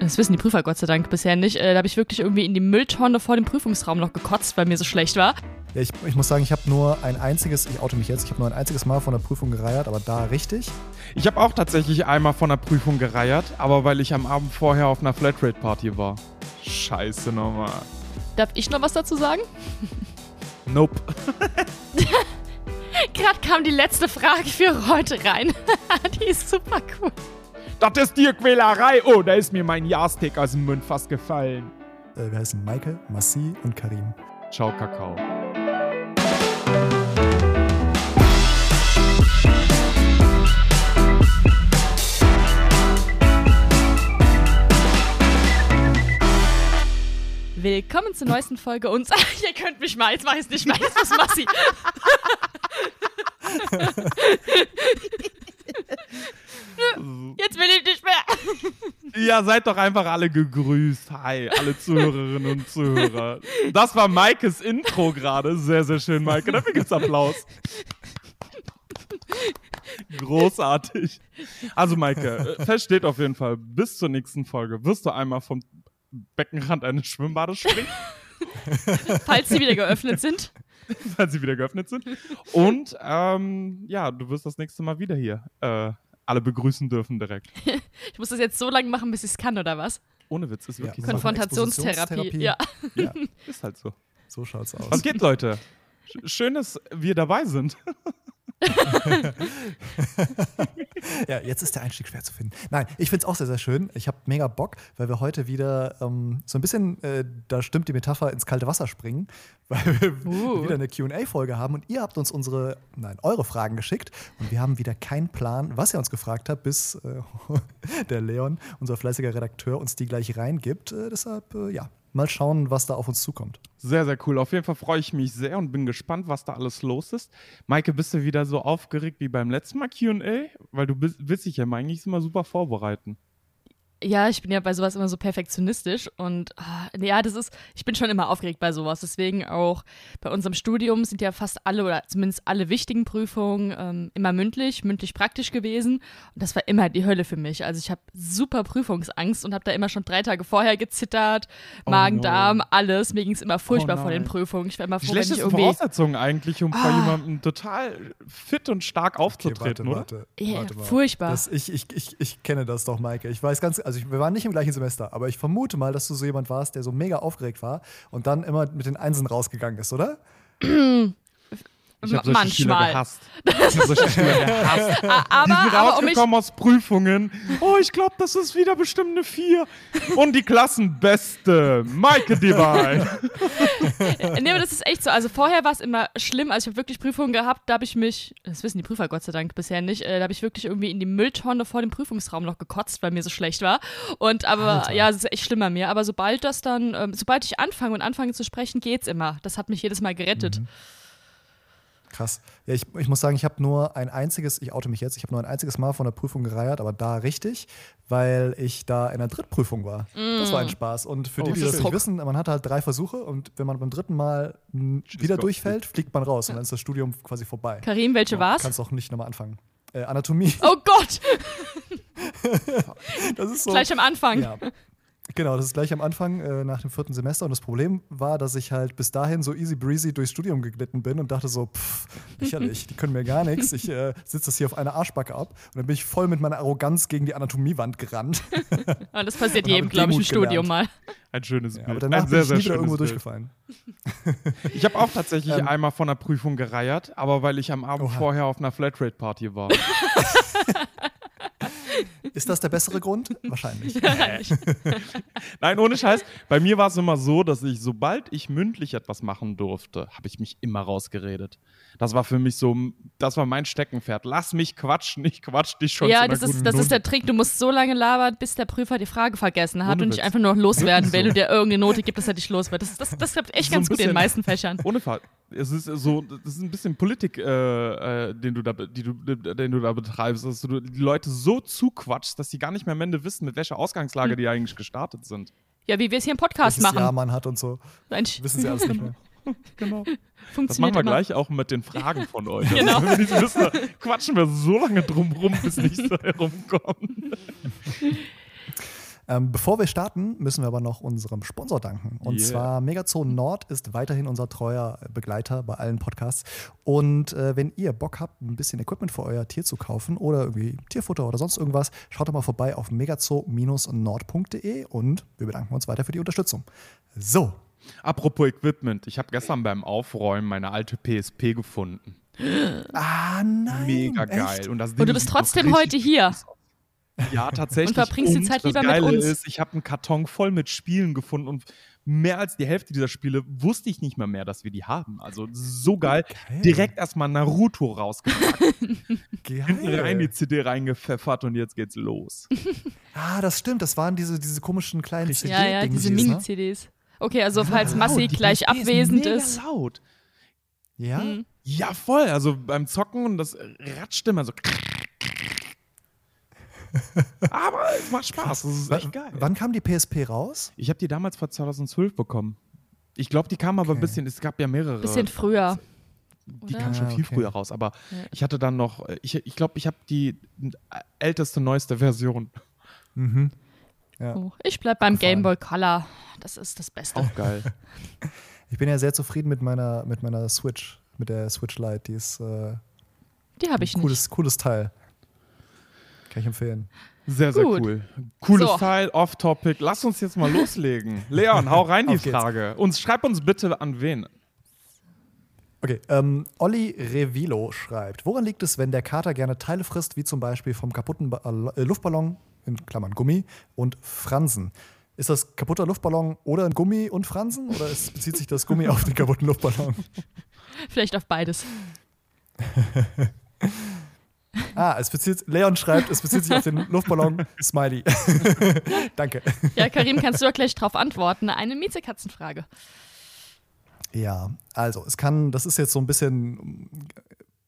Das wissen die Prüfer Gott sei Dank bisher nicht. Äh, da habe ich wirklich irgendwie in die Mülltonne vor dem Prüfungsraum noch gekotzt, weil mir so schlecht war. Ja, ich, ich muss sagen, ich habe nur ein einziges, ich oute mich jetzt, ich habe nur ein einziges Mal von der Prüfung gereiert, aber da richtig. Ich habe auch tatsächlich einmal von der Prüfung gereiert, aber weil ich am Abend vorher auf einer Flatrate-Party war. Scheiße nochmal. Darf ich noch was dazu sagen? Nope. Gerade kam die letzte Frage für heute rein. die ist super cool. Das ist dir Quälerei. Oh, da ist mir mein Jahrstick aus dem Mund fast gefallen. Äh, wir heißen Maike, Massi und Karim. Ciao, Kakao. Willkommen zur neuesten Folge uns. Ihr könnt mich mal, jetzt mach ich es nicht mehr. Jetzt ist Massi. Jetzt will ich nicht mehr. Ja, seid doch einfach alle gegrüßt. Hi, alle Zuhörerinnen und Zuhörer. Das war Maikes Intro gerade. Sehr, sehr schön, Maike. Dafür gibt's Applaus. Großartig. Also, Maike, äh, fest steht auf jeden Fall, bis zur nächsten Folge wirst du einmal vom Beckenrand eines Schwimmbades springen. Falls sie wieder geöffnet sind. Falls sie wieder geöffnet sind. Und ähm, ja, du wirst das nächste Mal wieder hier äh, alle begrüßen dürfen direkt. ich muss das jetzt so lange machen, bis ich es kann, oder was? Ohne Witz, ist wirklich Ja, so. Konfrontationstherapie. Ja. Ja, Ist halt so. so schaut's aus. Was geht, Leute? Sch- Schön, dass wir dabei sind. Ja, jetzt ist der Einstieg schwer zu finden. Nein, ich finde es auch sehr, sehr schön. Ich habe mega Bock, weil wir heute wieder ähm, so ein bisschen, äh, da stimmt die Metapher, ins kalte Wasser springen, weil wir Uh. wieder eine QA-Folge haben und ihr habt uns unsere, nein, eure Fragen geschickt und wir haben wieder keinen Plan, was ihr uns gefragt habt, bis äh, der Leon, unser fleißiger Redakteur, uns die gleich reingibt. Äh, deshalb, äh, ja, mal schauen, was da auf uns zukommt. Sehr, sehr cool. Auf jeden Fall freue ich mich sehr und bin gespannt, was da alles los ist. Maike, bist du wieder so aufgeregt wie beim letzten Mal QA? Weil du bist, willst dich ja eigentlich immer super vorbereiten. Ja, ich bin ja bei sowas immer so perfektionistisch und ah, ja, das ist, ich bin schon immer aufgeregt bei sowas. Deswegen auch bei unserem Studium sind ja fast alle oder zumindest alle wichtigen Prüfungen ähm, immer mündlich, mündlich praktisch gewesen. Und das war immer die Hölle für mich. Also ich habe super Prüfungsangst und habe da immer schon drei Tage vorher gezittert, Oh Magen, no. Darm, alles. Mir ging es immer furchtbar vor den. Prüfungen. Ich war immer froh, wenn ich irgendwie. Voraussetzungen eigentlich, um vor Ah. jemandem total fit und stark aufzutreten, oder? warte, Ja, warte mal. furchtbar. Das, ich, ich, ich, ich kenne das doch, Maike. Ich weiß ganz, also ich, wir waren nicht im gleichen Semester, aber ich vermute mal, dass du so jemand warst, der so mega aufgeregt war und dann immer mit den Einsen rausgegangen ist, oder? Ich habe solche Schüler manchmal. gehasst. Ich habe solche Schüler gehasst. Ah, Die sind aber, aber um rausgekommen aus Prüfungen. Oh, ich glaube, das ist wieder bestimmt eine 4. Und die Klassenbeste, Maike Divine. Nee, aber das ist echt so. Also vorher war es immer schlimm. Also ich habe wirklich Prüfungen gehabt, da habe ich mich, das wissen die Prüfer Gott sei Dank bisher nicht, äh, da habe ich wirklich irgendwie in die Mülltonne vor dem Prüfungsraum noch gekotzt, weil mir so schlecht war. Und aber, Alter. ja, es ist echt schlimm bei mir. Aber sobald das dann, ähm, sobald ich anfange und anfange zu sprechen, geht's immer. Das hat mich jedes Mal gerettet. Krass. Ja, ich, ich muss sagen, ich habe nur ein einziges, ich oute mich jetzt, ich habe nur ein einziges Mal von der Prüfung gereiert, aber da richtig, weil ich da in der Drittprüfung war. Das war ein Spaß. Und für Oh, die, die das nicht wissen, man hat halt drei Versuche und wenn man beim dritten Mal wieder Gott. durchfällt, fliegt man raus und dann ist das Studium quasi vorbei. Karim, welche war's? Kannst auch nicht nochmal anfangen. Äh, Anatomie, Oh Gott, das ist so. gleich am Anfang. Ja. Genau, das ist gleich am Anfang äh, nach dem vierten Semester. Und das Problem war, dass ich halt bis dahin so easy breezy durchs Studium geglitten bin und dachte so, pff, lächerlich, die können mir gar nichts. Ich äh, sitze das hier auf einer Arschbacke ab. Und dann bin ich voll mit meiner Arroganz gegen die Anatomiewand gerannt. Und das passiert Und jedem, glaube ich, im Studium gelernt. mal. Ein schönes Ja, Bild. aber danach ein bin sehr, ich sehr nie wieder schönes irgendwo Bild. durchgefallen. Ich habe auch tatsächlich Ähm. einmal von der Prüfung gereiert, aber weil ich am Abend Oha. vorher auf einer Flatrate-Party war. Ist das der bessere Grund? Wahrscheinlich. Nein, ohne Scheiß. Bei mir war es immer so, dass ich, sobald ich mündlich etwas machen durfte, habe ich mich immer rausgeredet. Das war für mich so, das war mein Steckenpferd. Lass mich quatschen, ich quatsch dich schon zu Ja, einer das ist, das ist der Note. Trick. Du musst so lange labern, bis der Prüfer die Frage vergessen hat Ohne und dich einfach nur noch loswerden will so. und dir irgendeine Note gibt, dass er dich los wird. Das, das, das klappt echt So ganz gut in den meisten Fächern. Ohne Fall. Es ist so, das ist ein bisschen Politik, äh, äh, den, du da, die du, den du da betreibst, dass du die Leute so zuquatschst, dass sie gar nicht mehr am Ende wissen, mit welcher Ausgangslage die eigentlich gestartet sind. Ja, wie wir es hier im Podcast Welches machen. man hat und so. Mensch, Wissen sie alles nicht mehr. Genau. Das machen wir immer. gleich auch mit den Fragen von euch. Genau. Also, wenn wir nicht wissen, quatschen wir so lange drum rum, bis nichts da herumkommt. Ähm, bevor wir starten, müssen wir aber noch unserem Sponsor danken. Und Yeah. zwar Megazone Nord ist weiterhin unser treuer Begleiter bei allen Podcasts. Und äh, wenn ihr Bock habt, ein bisschen Equipment für euer Tier zu kaufen oder irgendwie Tierfutter oder sonst irgendwas, schaut doch mal vorbei auf megazoo-nord.de und wir bedanken uns weiter für die Unterstützung. So, Apropos Equipment, ich habe gestern beim Aufräumen meine alte PSP gefunden. ah nein. Mega echt? geil. Und, das Und Ding du bist trotzdem heute hier. Ja, tatsächlich. Und verbringst die Zeit lieber mit Geile uns. Ist, ich habe einen Karton voll mit Spielen gefunden und mehr als die Hälfte dieser Spiele wusste ich nicht mehr mehr, dass wir die haben. Also so geil. Okay. Direkt erstmal Naruto rausgepackt, hinten rein die. CD reingepfeffert und jetzt geht's los. Ah, das stimmt. Das waren diese, diese komischen kleinen Richtig. Ja, ja, diese ne? Mini-CDs. Okay, also falls Laut, Massi die gleich PSP abwesend mega ist. laut. Ja? Hm. Ja, voll. Also beim Zocken und das ratscht immer so. Aber es macht Spaß. Das ist echt geil. Wann kam die PSP raus? Ich habe die damals vor 2012 bekommen. Ich glaube, die kam aber ein Okay. bisschen, es gab ja mehrere. Bisschen früher. die oder? kam schon Ah, viel okay. früher raus. Aber Ja. ich hatte dann noch, ich glaube, ich, glaub, ich habe die älteste, neueste Version. Mhm. Ja. Oh, ich bleib beim Abgefahren. Game Boy Color. Das ist das Beste. Auch geil. Ich bin ja sehr zufrieden mit meiner, mit meiner Switch, mit der Switch Lite. Die ist äh, Die habe ich ein nicht. cooles, cooles Teil. Kann ich empfehlen. Sehr, sehr Gut. cool. Cooles So. Teil, off-topic. Lass uns jetzt mal loslegen. Leon, hau rein die. Frage. Und schreib uns bitte an wen. Okay, ähm, Olli Revilo schreibt: Woran liegt es, wenn der Kater gerne Teile frisst, wie zum Beispiel vom kaputten ba äh, Luftballon, in Klammern Gummi, und Fransen? Ist das kaputter Luftballon oder ein Gummi und Fransen? Oder es bezieht sich das Gummi auf den kaputten Luftballon? Vielleicht auf beides. Ah, es bezieht, Leon schreibt, es bezieht sich auf den Luftballon. Smiley. Danke. Ja, Karim, kannst du doch gleich drauf antworten. Eine Miezekatzenfrage. Ja, also es kann, das ist jetzt so ein bisschen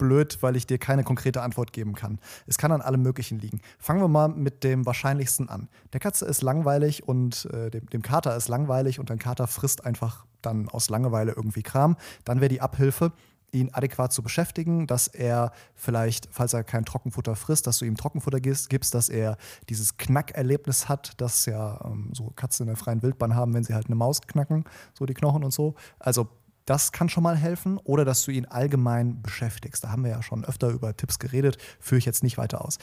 blöd, weil ich dir keine konkrete Antwort geben kann. Es kann an allem Möglichen liegen. Fangen wir mal mit dem Wahrscheinlichsten an. Der Katze ist langweilig und äh, dem, dem Kater ist langweilig und ein Kater frisst einfach dann aus Langeweile irgendwie Kram. Dann wäre die Abhilfe, ihn adäquat zu beschäftigen, dass er vielleicht, falls er kein Trockenfutter frisst, dass du ihm Trockenfutter gibst, dass er dieses Knackerlebnis hat, das ja ähm, so Katzen in der freien Wildbahn haben, wenn sie halt eine Maus knacken, so die Knochen und so. Also das kann schon mal helfen oder dass du ihn allgemein beschäftigst. Da haben wir ja schon öfter über Tipps geredet, führe ich jetzt nicht weiter aus.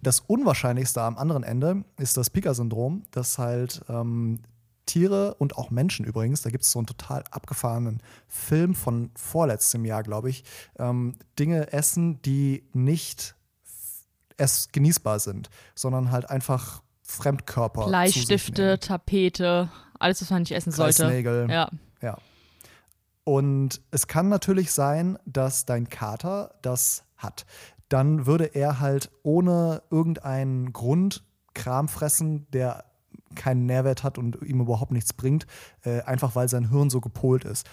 Das Unwahrscheinlichste am anderen Ende ist das Pika-Syndrom, dass halt ähm, Tiere und auch Menschen übrigens, da gibt es so einen total abgefahrenen Film von vorletztem Jahr, glaube ich, ähm, Dinge essen, die nicht es genießbar sind, sondern halt einfach Fremdkörper. Bleistifte. Tapete, alles, was man nicht essen sollte. Kreisnägel. Ja. Ja. Und es kann natürlich sein, dass dein Kater das hat. Dann würde er halt ohne irgendeinen Grund Kram fressen, der keinen Nährwert hat und ihm überhaupt nichts bringt, äh, einfach weil sein Hirn so gepolt ist.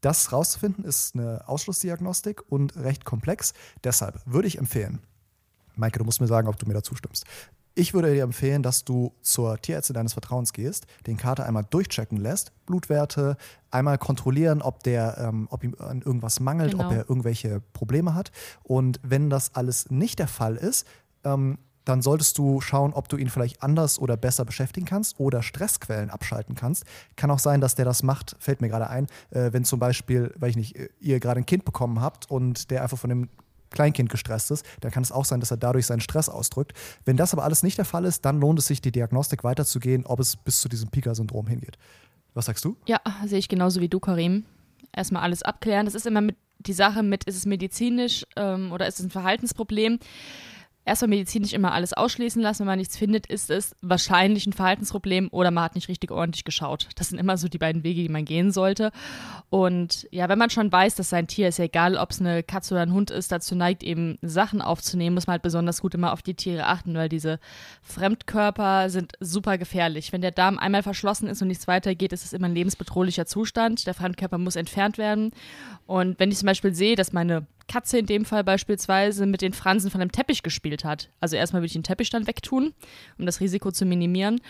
Das rauszufinden ist eine Ausschlussdiagnostik und recht komplex. Deshalb würde ich empfehlen, Maike, du musst mir sagen, ob du mir dazu stimmst. Ich würde dir empfehlen, dass du zur Tierärztin deines Vertrauens gehst, den Kater einmal durchchecken lässt, Blutwerte, einmal kontrollieren, ob, der, ähm, ob ihm an irgendwas mangelt, Genau. ob er irgendwelche Probleme hat. Und wenn das alles nicht der Fall ist, ähm, dann solltest du schauen, ob du ihn vielleicht anders oder besser beschäftigen kannst oder Stressquellen abschalten kannst. Kann auch sein, dass der das macht, fällt mir gerade ein, äh, wenn zum Beispiel, weiß ich nicht, ihr gerade ein Kind bekommen habt und der einfach von dem Kleinkind gestresst ist, dann kann es auch sein, dass er dadurch seinen Stress ausdrückt. Wenn das aber alles nicht der Fall ist, dann lohnt es sich, die Diagnostik weiterzugehen, ob es bis zu diesem Pika-Syndrom hingeht. Was sagst du? Ja, sehe ich genauso wie du, Karim. Erstmal alles abklären. Das ist immer mit die Sache mit, ist es medizinisch ähm, oder ist es ein Verhaltensproblem? Erstmal medizinisch immer alles ausschließen lassen. Wenn man nichts findet, ist es wahrscheinlich ein Verhaltensproblem oder man hat nicht richtig ordentlich geschaut. Das sind immer so die beiden Wege, die man gehen sollte. Und ja, wenn man schon weiß, dass sein Tier ist ja egal, ob es eine Katze oder ein Hund ist, dazu neigt eben Sachen aufzunehmen, muss man halt besonders gut immer auf die Tiere achten, weil diese Fremdkörper sind super gefährlich. Wenn der Darm einmal verschlossen ist und nichts weitergeht, ist es immer ein lebensbedrohlicher Zustand. Der Fremdkörper muss entfernt werden. Und wenn ich zum Beispiel sehe, dass meine Katze in dem Fall beispielsweise mit den Fransen von einem Teppich gespielt hat. Also erstmal würde ich den Teppich dann wegtun, um das Risiko zu minimieren.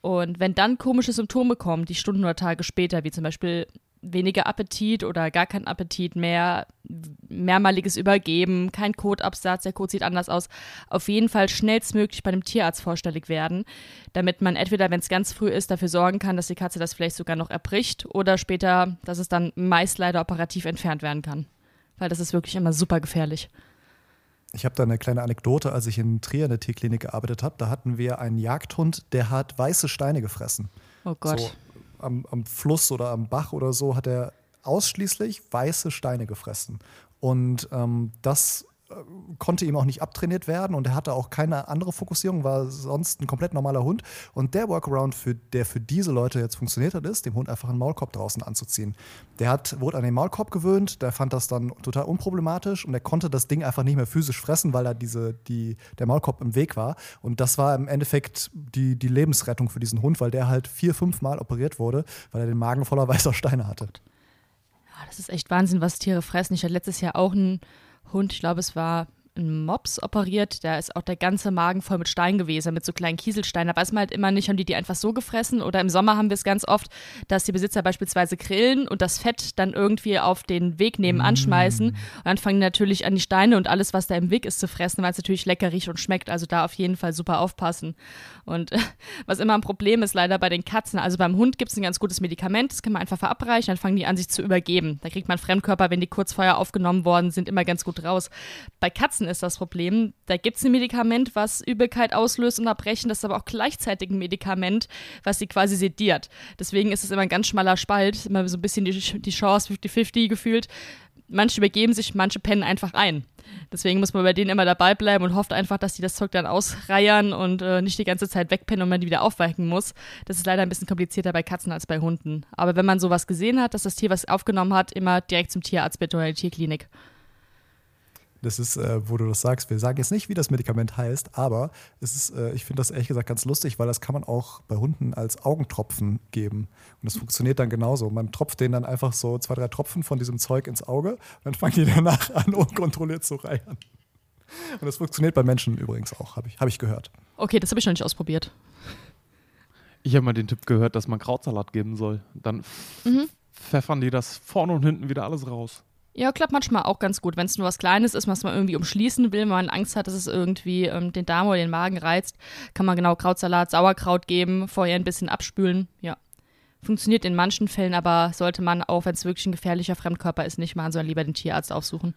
Und wenn dann komische Symptome kommen, die Stunden oder Tage später, wie zum Beispiel weniger Appetit oder gar kein Appetit mehr, mehrmaliges Übergeben, kein Kotabsatz, der Kot sieht anders aus, auf jeden Fall schnellstmöglich bei einem Tierarzt vorstellig werden, damit man entweder, wenn es ganz früh ist, dafür sorgen kann, dass die Katze das vielleicht sogar noch erbricht oder später, dass es dann meist leider operativ entfernt werden kann. Weil das ist wirklich immer super gefährlich. Ich habe da eine kleine Anekdote, als ich in Trier in der Tierklinik gearbeitet habe. Da hatten wir einen Jagdhund, der hat weiße Steine gefressen. Oh Gott. So, am, am Fluss oder am Bach oder so hat er ausschließlich weiße Steine gefressen. Und ähm, das konnte ihm auch nicht abtrainiert werden und er hatte auch keine andere Fokussierung, war sonst ein komplett normaler Hund. Und der Workaround, für, der für diese Leute jetzt funktioniert hat, ist, dem Hund einfach einen Maulkorb draußen anzuziehen. Der hat, wurde an den Maulkorb gewöhnt, der fand das dann total unproblematisch und er konnte das Ding einfach nicht mehr physisch fressen, weil da diese, die, der Maulkorb im Weg war. Und das war im Endeffekt die, die Lebensrettung für diesen Hund, weil der halt vier, fünf Mal operiert wurde, weil er den Magen voller weißer Steine hatte. Ja, das ist echt Wahnsinn, was Tiere fressen. Ich hatte letztes Jahr auch einen Hund, ich glaube, es war ein Mops operiert, da ist auch der ganze Magen voll mit Stein gewesen, mit so kleinen Kieselsteinen. Da weiß man halt immer nicht, haben die die einfach so gefressen oder im Sommer haben wir es ganz oft, dass die Besitzer beispielsweise grillen und das Fett dann irgendwie auf den Weg nebenan mm. schmeißen und dann fangen die natürlich an die Steine und alles, was da im Weg ist, zu fressen, weil es natürlich lecker riecht und schmeckt. Also da auf jeden Fall super aufpassen. Und was immer ein Problem ist leider bei den Katzen, also beim Hund gibt es ein ganz gutes Medikament, das kann man einfach verabreichen, dann fangen die an, sich zu übergeben. Da kriegt man Fremdkörper, wenn die kurz vorher aufgenommen worden sind, immer ganz gut raus. Bei Katzen ist das Problem. Da gibt es ein Medikament, was Übelkeit auslöst und Erbrechen. Das ist aber auch gleichzeitig ein Medikament, was sie quasi sediert. Deswegen ist es immer ein ganz schmaler Spalt, immer so ein bisschen die, die Chance 50-50 gefühlt. Manche übergeben sich, manche pennen einfach ein. Deswegen muss man bei denen immer dabei bleiben und hofft einfach, dass die das Zeug dann ausreiern und äh, nicht die ganze Zeit wegpennen und man die wieder aufweichen muss. Das ist leider ein bisschen komplizierter bei Katzen als bei Hunden. Aber wenn man sowas gesehen hat, dass das Tier was aufgenommen hat, immer direkt zum Tierarzt die Tierklinik. Das ist, äh, wo du das sagst. Wir sagen jetzt nicht, wie das Medikament heißt, aber es ist, äh, ich finde das ehrlich gesagt ganz lustig, weil das kann man auch bei Hunden als Augentropfen geben. Und das funktioniert dann genauso. Man tropft denen dann einfach so zwei, drei Tropfen von diesem Zeug ins Auge und dann fangen die danach an, unkontrolliert zu reiern. Und das funktioniert bei Menschen übrigens auch, habe ich, hab ich gehört. Okay, das habe ich noch nicht ausprobiert. Ich habe mal den Tipp gehört, dass man Krautsalat geben soll. Dann mhm. pfeffern die das vorne und hinten wieder alles raus. Ja, klappt manchmal auch ganz gut. Wenn es nur was Kleines ist, was man irgendwie umschließen will, wenn man Angst hat, dass es irgendwie ähm, den Darm oder den Magen reizt, kann man genau Krautsalat, Sauerkraut geben, vorher ein bisschen abspülen. Ja. Funktioniert in manchen Fällen, aber sollte man auch, wenn es wirklich ein gefährlicher Fremdkörper ist, nicht machen, sondern lieber den Tierarzt aufsuchen.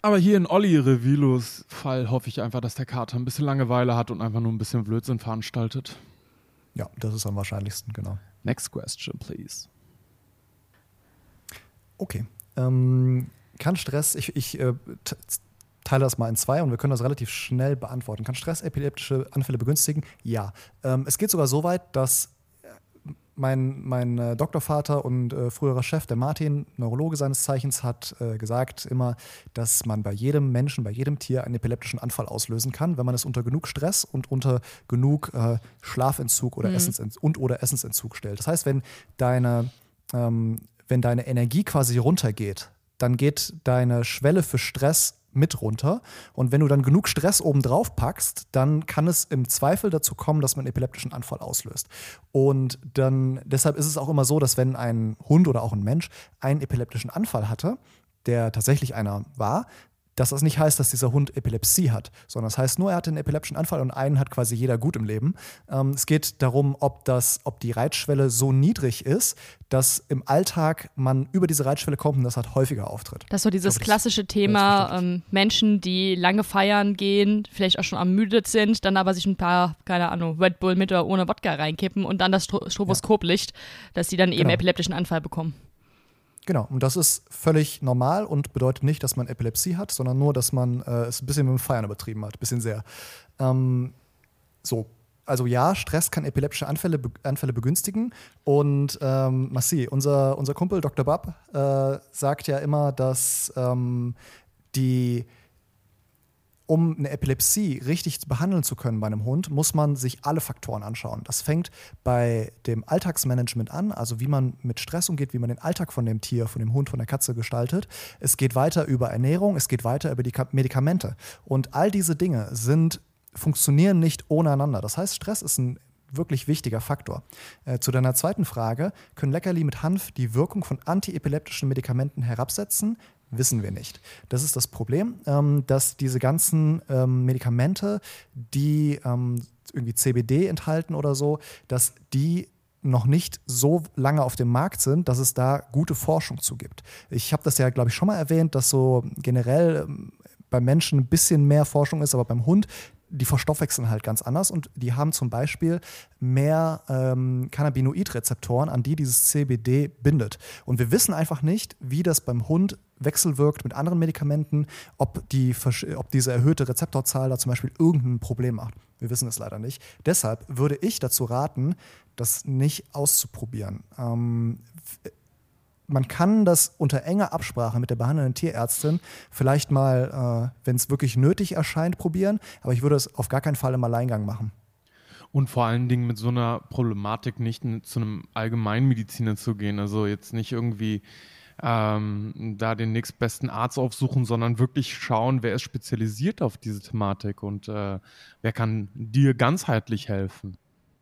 Aber hier in Olli Revilos Fall hoffe ich einfach, dass der Kater ein bisschen Langeweile hat und einfach nur ein bisschen Blödsinn veranstaltet. Ja, das ist am wahrscheinlichsten, genau. Next question, please. Okay, ähm, kann Stress, ich, ich äh, teile das mal in zwei und wir können das relativ schnell beantworten. Kann Stress epileptische Anfälle begünstigen? Ja. Ähm, es geht sogar so weit, dass äh, mein, mein äh, Doktorvater und äh, früherer Chef, der Martin, Neurologe seines Zeichens, hat äh, gesagt immer, dass man bei jedem Menschen, bei jedem Tier einen epileptischen Anfall auslösen kann, wenn man es unter genug Stress und unter genug äh, Schlafentzug oder mhm. Essensentzug und oder Essensentzug stellt. Das heißt, wenn deine ähm, wenn deine Energie quasi runtergeht, dann geht deine Schwelle für Stress mit runter. Und wenn du dann genug Stress obendrauf packst, dann kann es im Zweifel dazu kommen, dass man einen epileptischen Anfall auslöst. Und dann, deshalb ist es auch immer so, dass wenn ein Hund oder auch ein Mensch einen epileptischen Anfall hatte, der tatsächlich einer war, dass das nicht heißt, dass dieser Hund Epilepsie hat, sondern das heißt nur, er hatte einen epileptischen Anfall und einen hat quasi jeder gut im Leben. Ähm, es geht darum, ob, das, ob die Reitschwelle so niedrig ist, dass im Alltag man über diese Reitschwelle kommt und das halt häufiger auftritt. Das ist so dieses glaube, klassische Thema, ähm, Menschen, die lange feiern gehen, vielleicht auch schon ermüdet sind, dann aber sich ein paar, keine Ahnung, Red Bull mit oder ohne Wodka reinkippen und dann das Stroboskoplicht, ja. dass sie dann eben genau. epileptischen Anfall bekommen. Genau, und das ist völlig normal und bedeutet nicht, dass man Epilepsie hat, sondern nur, dass man äh, es ein bisschen mit dem Feiern übertrieben hat, ein bisschen sehr. Ähm, so, also ja, Stress kann epileptische Anfälle, Anfälle begünstigen. Und ähm, Massi, unser, unser Kumpel Dr. Bab äh, sagt ja immer, dass ähm, die um eine Epilepsie richtig behandeln zu können bei einem Hund, muss man sich alle Faktoren anschauen. Das fängt bei dem Alltagsmanagement an, also wie man mit Stress umgeht, wie man den Alltag von dem Tier, von dem Hund, von der Katze gestaltet. Es geht weiter über Ernährung, es geht weiter über die Medikamente. Und all diese Dinge sind, funktionieren nicht ohne einander. Das heißt, Stress ist ein wirklich wichtiger Faktor. Äh, zu deiner zweiten Frage, können Leckerli mit Hanf die Wirkung von antiepileptischen Medikamenten herabsetzen? Wissen wir nicht. Das ist das Problem, ähm, dass diese ganzen ähm, Medikamente, die ähm, irgendwie CBD enthalten oder so, dass die noch nicht so lange auf dem Markt sind, dass es da gute Forschung zu gibt. Ich habe das ja, glaube ich, schon mal erwähnt, dass so generell ähm, beim Menschen ein bisschen mehr Forschung ist, aber beim Hund die verstoffwechseln halt ganz anders und die haben zum Beispiel mehr ähm, Cannabinoidrezeptoren, an die dieses CBD bindet. Und wir wissen einfach nicht, wie das beim Hund wechselwirkt mit anderen Medikamenten, ob, die, ob diese erhöhte Rezeptorzahl da zum Beispiel irgendein Problem macht. Wir wissen es leider nicht. Deshalb würde ich dazu raten, das nicht auszuprobieren. Ähm, man kann das unter enger Absprache mit der behandelnden Tierärztin vielleicht mal, äh, wenn es wirklich nötig erscheint, probieren. Aber ich würde es auf gar keinen Fall im Alleingang machen. Und vor allen Dingen mit so einer Problematik nicht zu einem Allgemeinmediziner zu gehen. Also jetzt nicht irgendwie ähm, da den nächstbesten Arzt aufsuchen, sondern wirklich schauen, wer ist spezialisiert auf diese Thematik und äh, wer kann dir ganzheitlich helfen.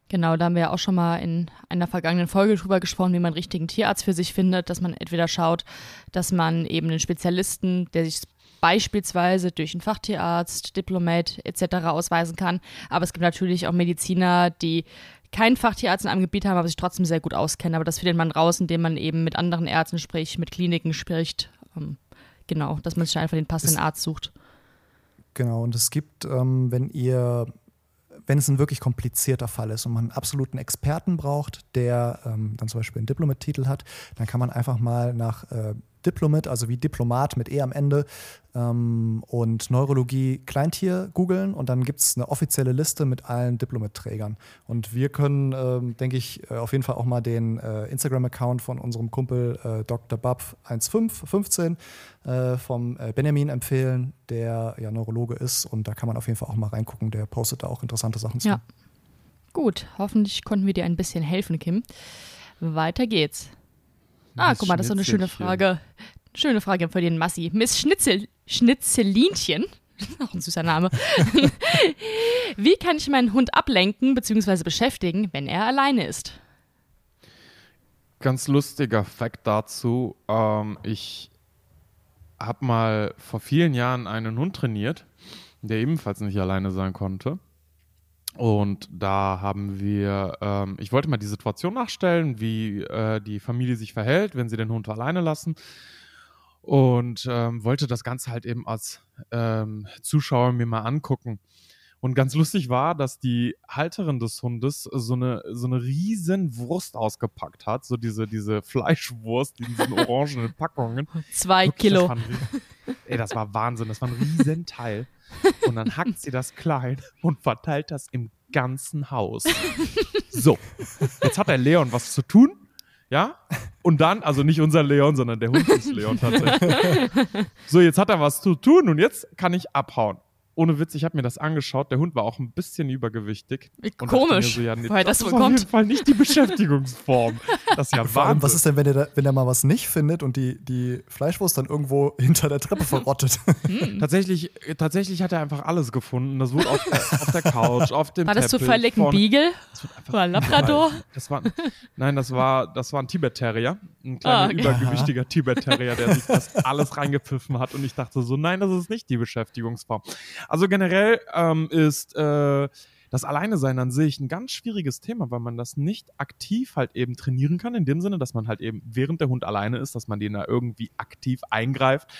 Genau, da haben wir ja auch schon mal in einer vergangenen Folge drüber gesprochen, wie man einen richtigen Tierarzt für sich findet, dass man entweder schaut, dass man eben einen Spezialisten, der sich beispielsweise durch einen Fachtierarzt, Diplomat etc. ausweisen kann. Aber es gibt natürlich auch Mediziner, die keinen Fachtierarzt in einem Gebiet haben, aber sich trotzdem sehr gut auskennen. Aber das findet man raus, indem man eben mit anderen Ärzten spricht, mit Kliniken spricht. Ähm, genau, dass man sich einfach den passenden es, Arzt sucht. Genau, und es gibt, ähm, wenn ihr wenn es ein wirklich komplizierter Fall ist und man einen absoluten Experten braucht, der ähm, dann zum Beispiel einen Diplomat-Titel hat, dann kann man einfach mal nach äh, Diplomat, also wie Diplomat mit E am Ende ähm, und Neurologie Kleintier googeln und dann gibt es eine offizielle Liste mit allen Diplomat-Trägern. Und wir können, ähm, denke ich, äh, auf jeden Fall auch mal den äh, Instagram-Account von unserem Kumpel äh, Dr. Bab 1515 äh, vom äh, Benjamin empfehlen, der ja Neurologe ist und da kann man auf jeden Fall auch mal reingucken, der postet da auch interessante Sachen zu. Ja. Gut, hoffentlich konnten wir dir ein bisschen helfen, Kim. Weiter geht's. Ah, guck mal, das ist so eine schöne Frage. Schöne Frage für den Massi. Miss Schnitzel, Schnitzelinchen. Auch ein süßer Name. Wie kann ich meinen Hund ablenken bzw. beschäftigen, wenn er alleine ist? Ganz lustiger Fakt dazu. Ähm, ich habe mal vor vielen Jahren einen Hund trainiert, der ebenfalls nicht alleine sein konnte. Und da haben wir, ähm, ich wollte mal die Situation nachstellen, wie äh, die Familie sich verhält, wenn sie den Hund alleine lassen. Und ähm, wollte das Ganze halt eben als ähm, Zuschauer mir mal angucken. Und ganz lustig war, dass die Halterin des Hundes so eine, so eine riesen Wurst ausgepackt hat. So diese, diese Fleischwurst in diesen orangenen Packungen. Zwei Wirklich, Kilo. Das ey, das war Wahnsinn. Das war ein riesen Teil. Und dann hackt sie das klein und verteilt das im ganzen Haus. So, jetzt hat der Leon was zu tun. Ja? Und dann, also nicht unser Leon, sondern der Hund ist Leon tatsächlich. So, jetzt hat er was zu tun und jetzt kann ich abhauen ohne Witz, ich habe mir das angeschaut. Der Hund war auch ein bisschen übergewichtig. Komisch, so, ja, nee, weil das, das ist auf jeden Fall nicht die Beschäftigungsform. Das ist ja Vor allem, was ist denn, wenn er, wenn er mal was nicht findet und die, die Fleischwurst dann irgendwo hinter der Treppe verrottet? Hm. tatsächlich, tatsächlich hat er einfach alles gefunden. Das wurde auf, auf der Couch, auf dem War das zufällig ein Beagle? Oder Labrador? Das war, nein, das war, das war ein Tibet-Terrier. Ein kleiner, ah, okay. übergewichtiger Tibet-Terrier, der sich fast alles reingepfiffen hat. Und ich dachte so, nein, das ist nicht die Beschäftigungsform. Also generell ähm, ist äh, das Alleine-Sein an sich ein ganz schwieriges Thema, weil man das nicht aktiv halt eben trainieren kann, in dem Sinne, dass man halt eben während der Hund alleine ist, dass man den da irgendwie aktiv eingreift.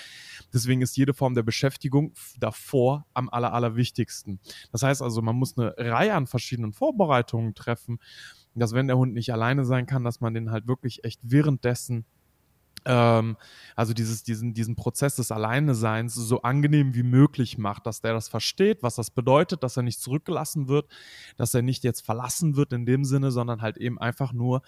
Deswegen ist jede Form der Beschäftigung davor am aller, allerwichtigsten. Das heißt also, man muss eine Reihe an verschiedenen Vorbereitungen treffen, dass wenn der Hund nicht alleine sein kann, dass man den halt wirklich echt währenddessen ähm, also dieses, diesen, diesen Prozess des Alleineseins so angenehm wie möglich macht, dass der das versteht, was das bedeutet, dass er nicht zurückgelassen wird, dass er nicht jetzt verlassen wird in dem Sinne, sondern halt eben einfach nur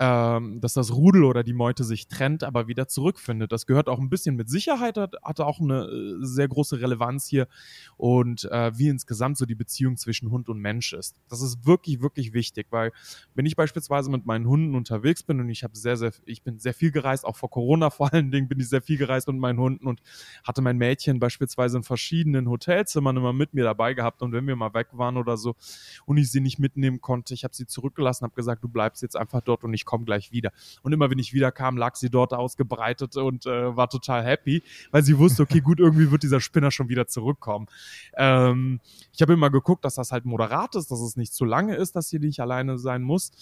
ähm, dass das Rudel oder die Meute sich trennt, aber wieder zurückfindet. Das gehört auch ein bisschen mit Sicherheit, hat, hatte auch eine äh, sehr große Relevanz hier und äh, wie insgesamt so die Beziehung zwischen Hund und Mensch ist. Das ist wirklich, wirklich wichtig, weil wenn ich beispielsweise mit meinen Hunden unterwegs bin und ich habe sehr, sehr, ich bin sehr viel gereist, auch vor Corona vor allen Dingen bin ich sehr viel gereist mit meinen Hunden und hatte mein Mädchen beispielsweise in verschiedenen Hotelzimmern immer mit mir dabei gehabt und wenn wir mal weg waren oder so und ich sie nicht mitnehmen konnte, ich habe sie zurückgelassen, habe gesagt, du bleibst jetzt einfach dort und ich komme gleich wieder. Und immer wenn ich wiederkam, lag sie dort ausgebreitet und äh, war total happy, weil sie wusste, okay, gut, irgendwie wird dieser Spinner schon wieder zurückkommen. Ähm, ich habe immer geguckt, dass das halt moderat ist, dass es nicht zu lange ist, dass sie nicht alleine sein muss.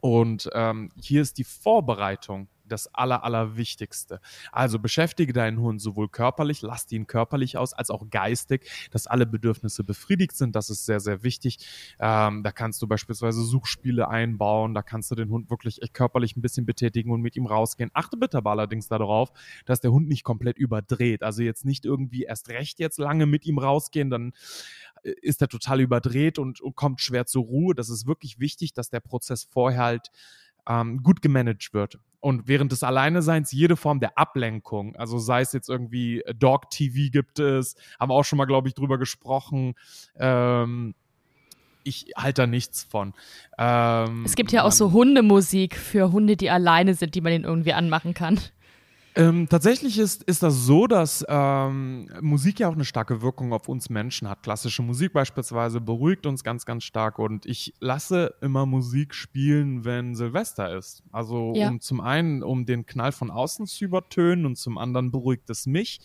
Und ähm, hier ist die Vorbereitung das Aller, Allerwichtigste. Also beschäftige deinen Hund sowohl körperlich, lass ihn körperlich aus, als auch geistig, dass alle Bedürfnisse befriedigt sind. Das ist sehr, sehr wichtig. Ähm, da kannst du beispielsweise Suchspiele einbauen, da kannst du den Hund wirklich körperlich ein bisschen betätigen und mit ihm rausgehen. Achte bitte aber allerdings darauf, dass der Hund nicht komplett überdreht. Also jetzt nicht irgendwie erst recht jetzt lange mit ihm rausgehen, dann äh, ist er total überdreht und, und kommt schwer zur Ruhe. Das ist wirklich wichtig, dass der Prozess vorher halt ähm, gut gemanagt wird. Und während des Alleineseins jede Form der Ablenkung, also sei es jetzt irgendwie äh, Dog TV gibt es, haben wir auch schon mal, glaube ich, drüber gesprochen. Ähm, ich halte da nichts von. Ähm, es gibt ja auch so Hundemusik für Hunde, die alleine sind, die man den irgendwie anmachen kann. Ähm, tatsächlich ist, ist das so, dass ähm, Musik ja auch eine starke Wirkung auf uns Menschen hat. Klassische Musik beispielsweise beruhigt uns ganz, ganz stark und ich lasse immer Musik spielen, wenn Silvester ist. Also ja. um zum einen, um den Knall von außen zu übertönen und zum anderen beruhigt es mich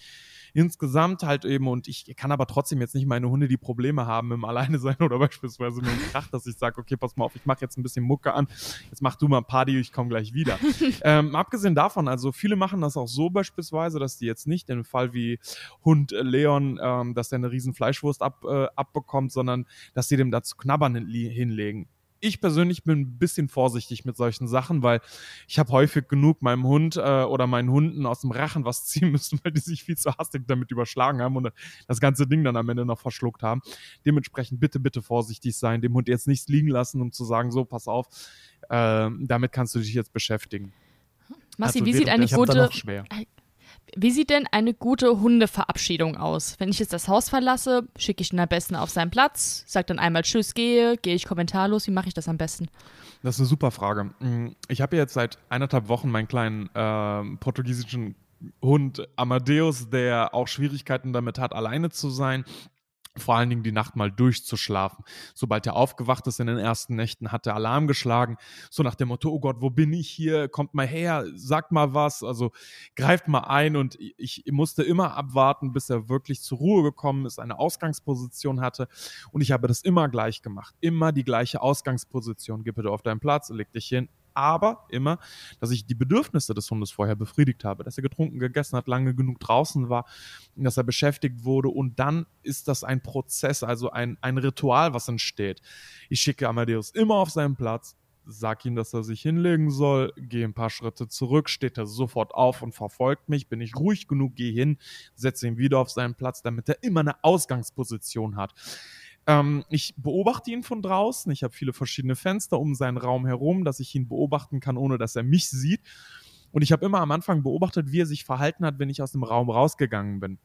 insgesamt halt eben, und ich kann aber trotzdem jetzt nicht meine Hunde, die Probleme haben im Alleine sein oder beispielsweise nur im Krach, dass ich sage, okay, pass mal auf, ich mache jetzt ein bisschen Mucke an, jetzt mach du mal Party, ich komme gleich wieder. ähm, abgesehen davon, also viele machen das auch so beispielsweise, dass die jetzt nicht im Fall wie Hund Leon, ähm, dass der eine riesen Fleischwurst ab, äh, abbekommt, sondern dass sie dem dazu knabbern hinlegen ich persönlich bin ein bisschen vorsichtig mit solchen Sachen, weil ich habe häufig genug meinem Hund äh, oder meinen Hunden aus dem Rachen was ziehen müssen, weil die sich viel zu hastig damit überschlagen haben und das ganze Ding dann am Ende noch verschluckt haben. Dementsprechend bitte, bitte vorsichtig sein, dem Hund jetzt nichts liegen lassen, um zu sagen, so, pass auf, äh, damit kannst du dich jetzt beschäftigen. Massi, also, wie sieht eine gute, wie sieht denn eine gute Hundeverabschiedung aus? Wenn ich jetzt das Haus verlasse, schicke ich ihn am besten auf seinen Platz, sage dann einmal Tschüss, gehe, gehe ich kommentarlos. Wie mache ich das am besten? Das ist eine super Frage. Mm, ich habe jetzt seit eineinhalb Wochen meinen kleinen äh, portugiesischen Hund Amadeus, der auch Schwierigkeiten damit hat, alleine zu sein vor allen Dingen die Nacht mal durchzuschlafen. Sobald er aufgewacht ist in den ersten Nächten, hat der Alarm geschlagen, so nach dem Motto, oh Gott, wo bin ich hier? Kommt mal her, sagt mal was, also greift mal ein und ich musste immer abwarten, bis er wirklich zur Ruhe gekommen ist, eine Ausgangsposition hatte und ich habe das immer gleich gemacht, immer die gleiche Ausgangsposition. Gib bitte auf deinen Platz, leg dich hin, aber immer, dass ich die Bedürfnisse des Hundes vorher befriedigt habe, dass er getrunken, gegessen hat, lange genug draußen war, dass er beschäftigt wurde und dann ist das ein Prozess, also ein, ein Ritual, was entsteht. Ich schicke Amadeus immer auf seinen Platz, sag ihm, dass er sich hinlegen soll, gehe ein paar Schritte zurück, steht er sofort auf und verfolgt mich, bin ich ruhig genug, gehe hin, setze ihn wieder auf seinen Platz, damit er immer eine Ausgangsposition hat. Ähm, ich beobachte ihn von draußen. Ich habe viele verschiedene Fenster um seinen Raum herum, dass ich ihn beobachten kann, ohne dass er mich sieht. Und ich habe immer am Anfang beobachtet, wie er sich verhalten hat, wenn ich aus dem Raum rausgegangen bin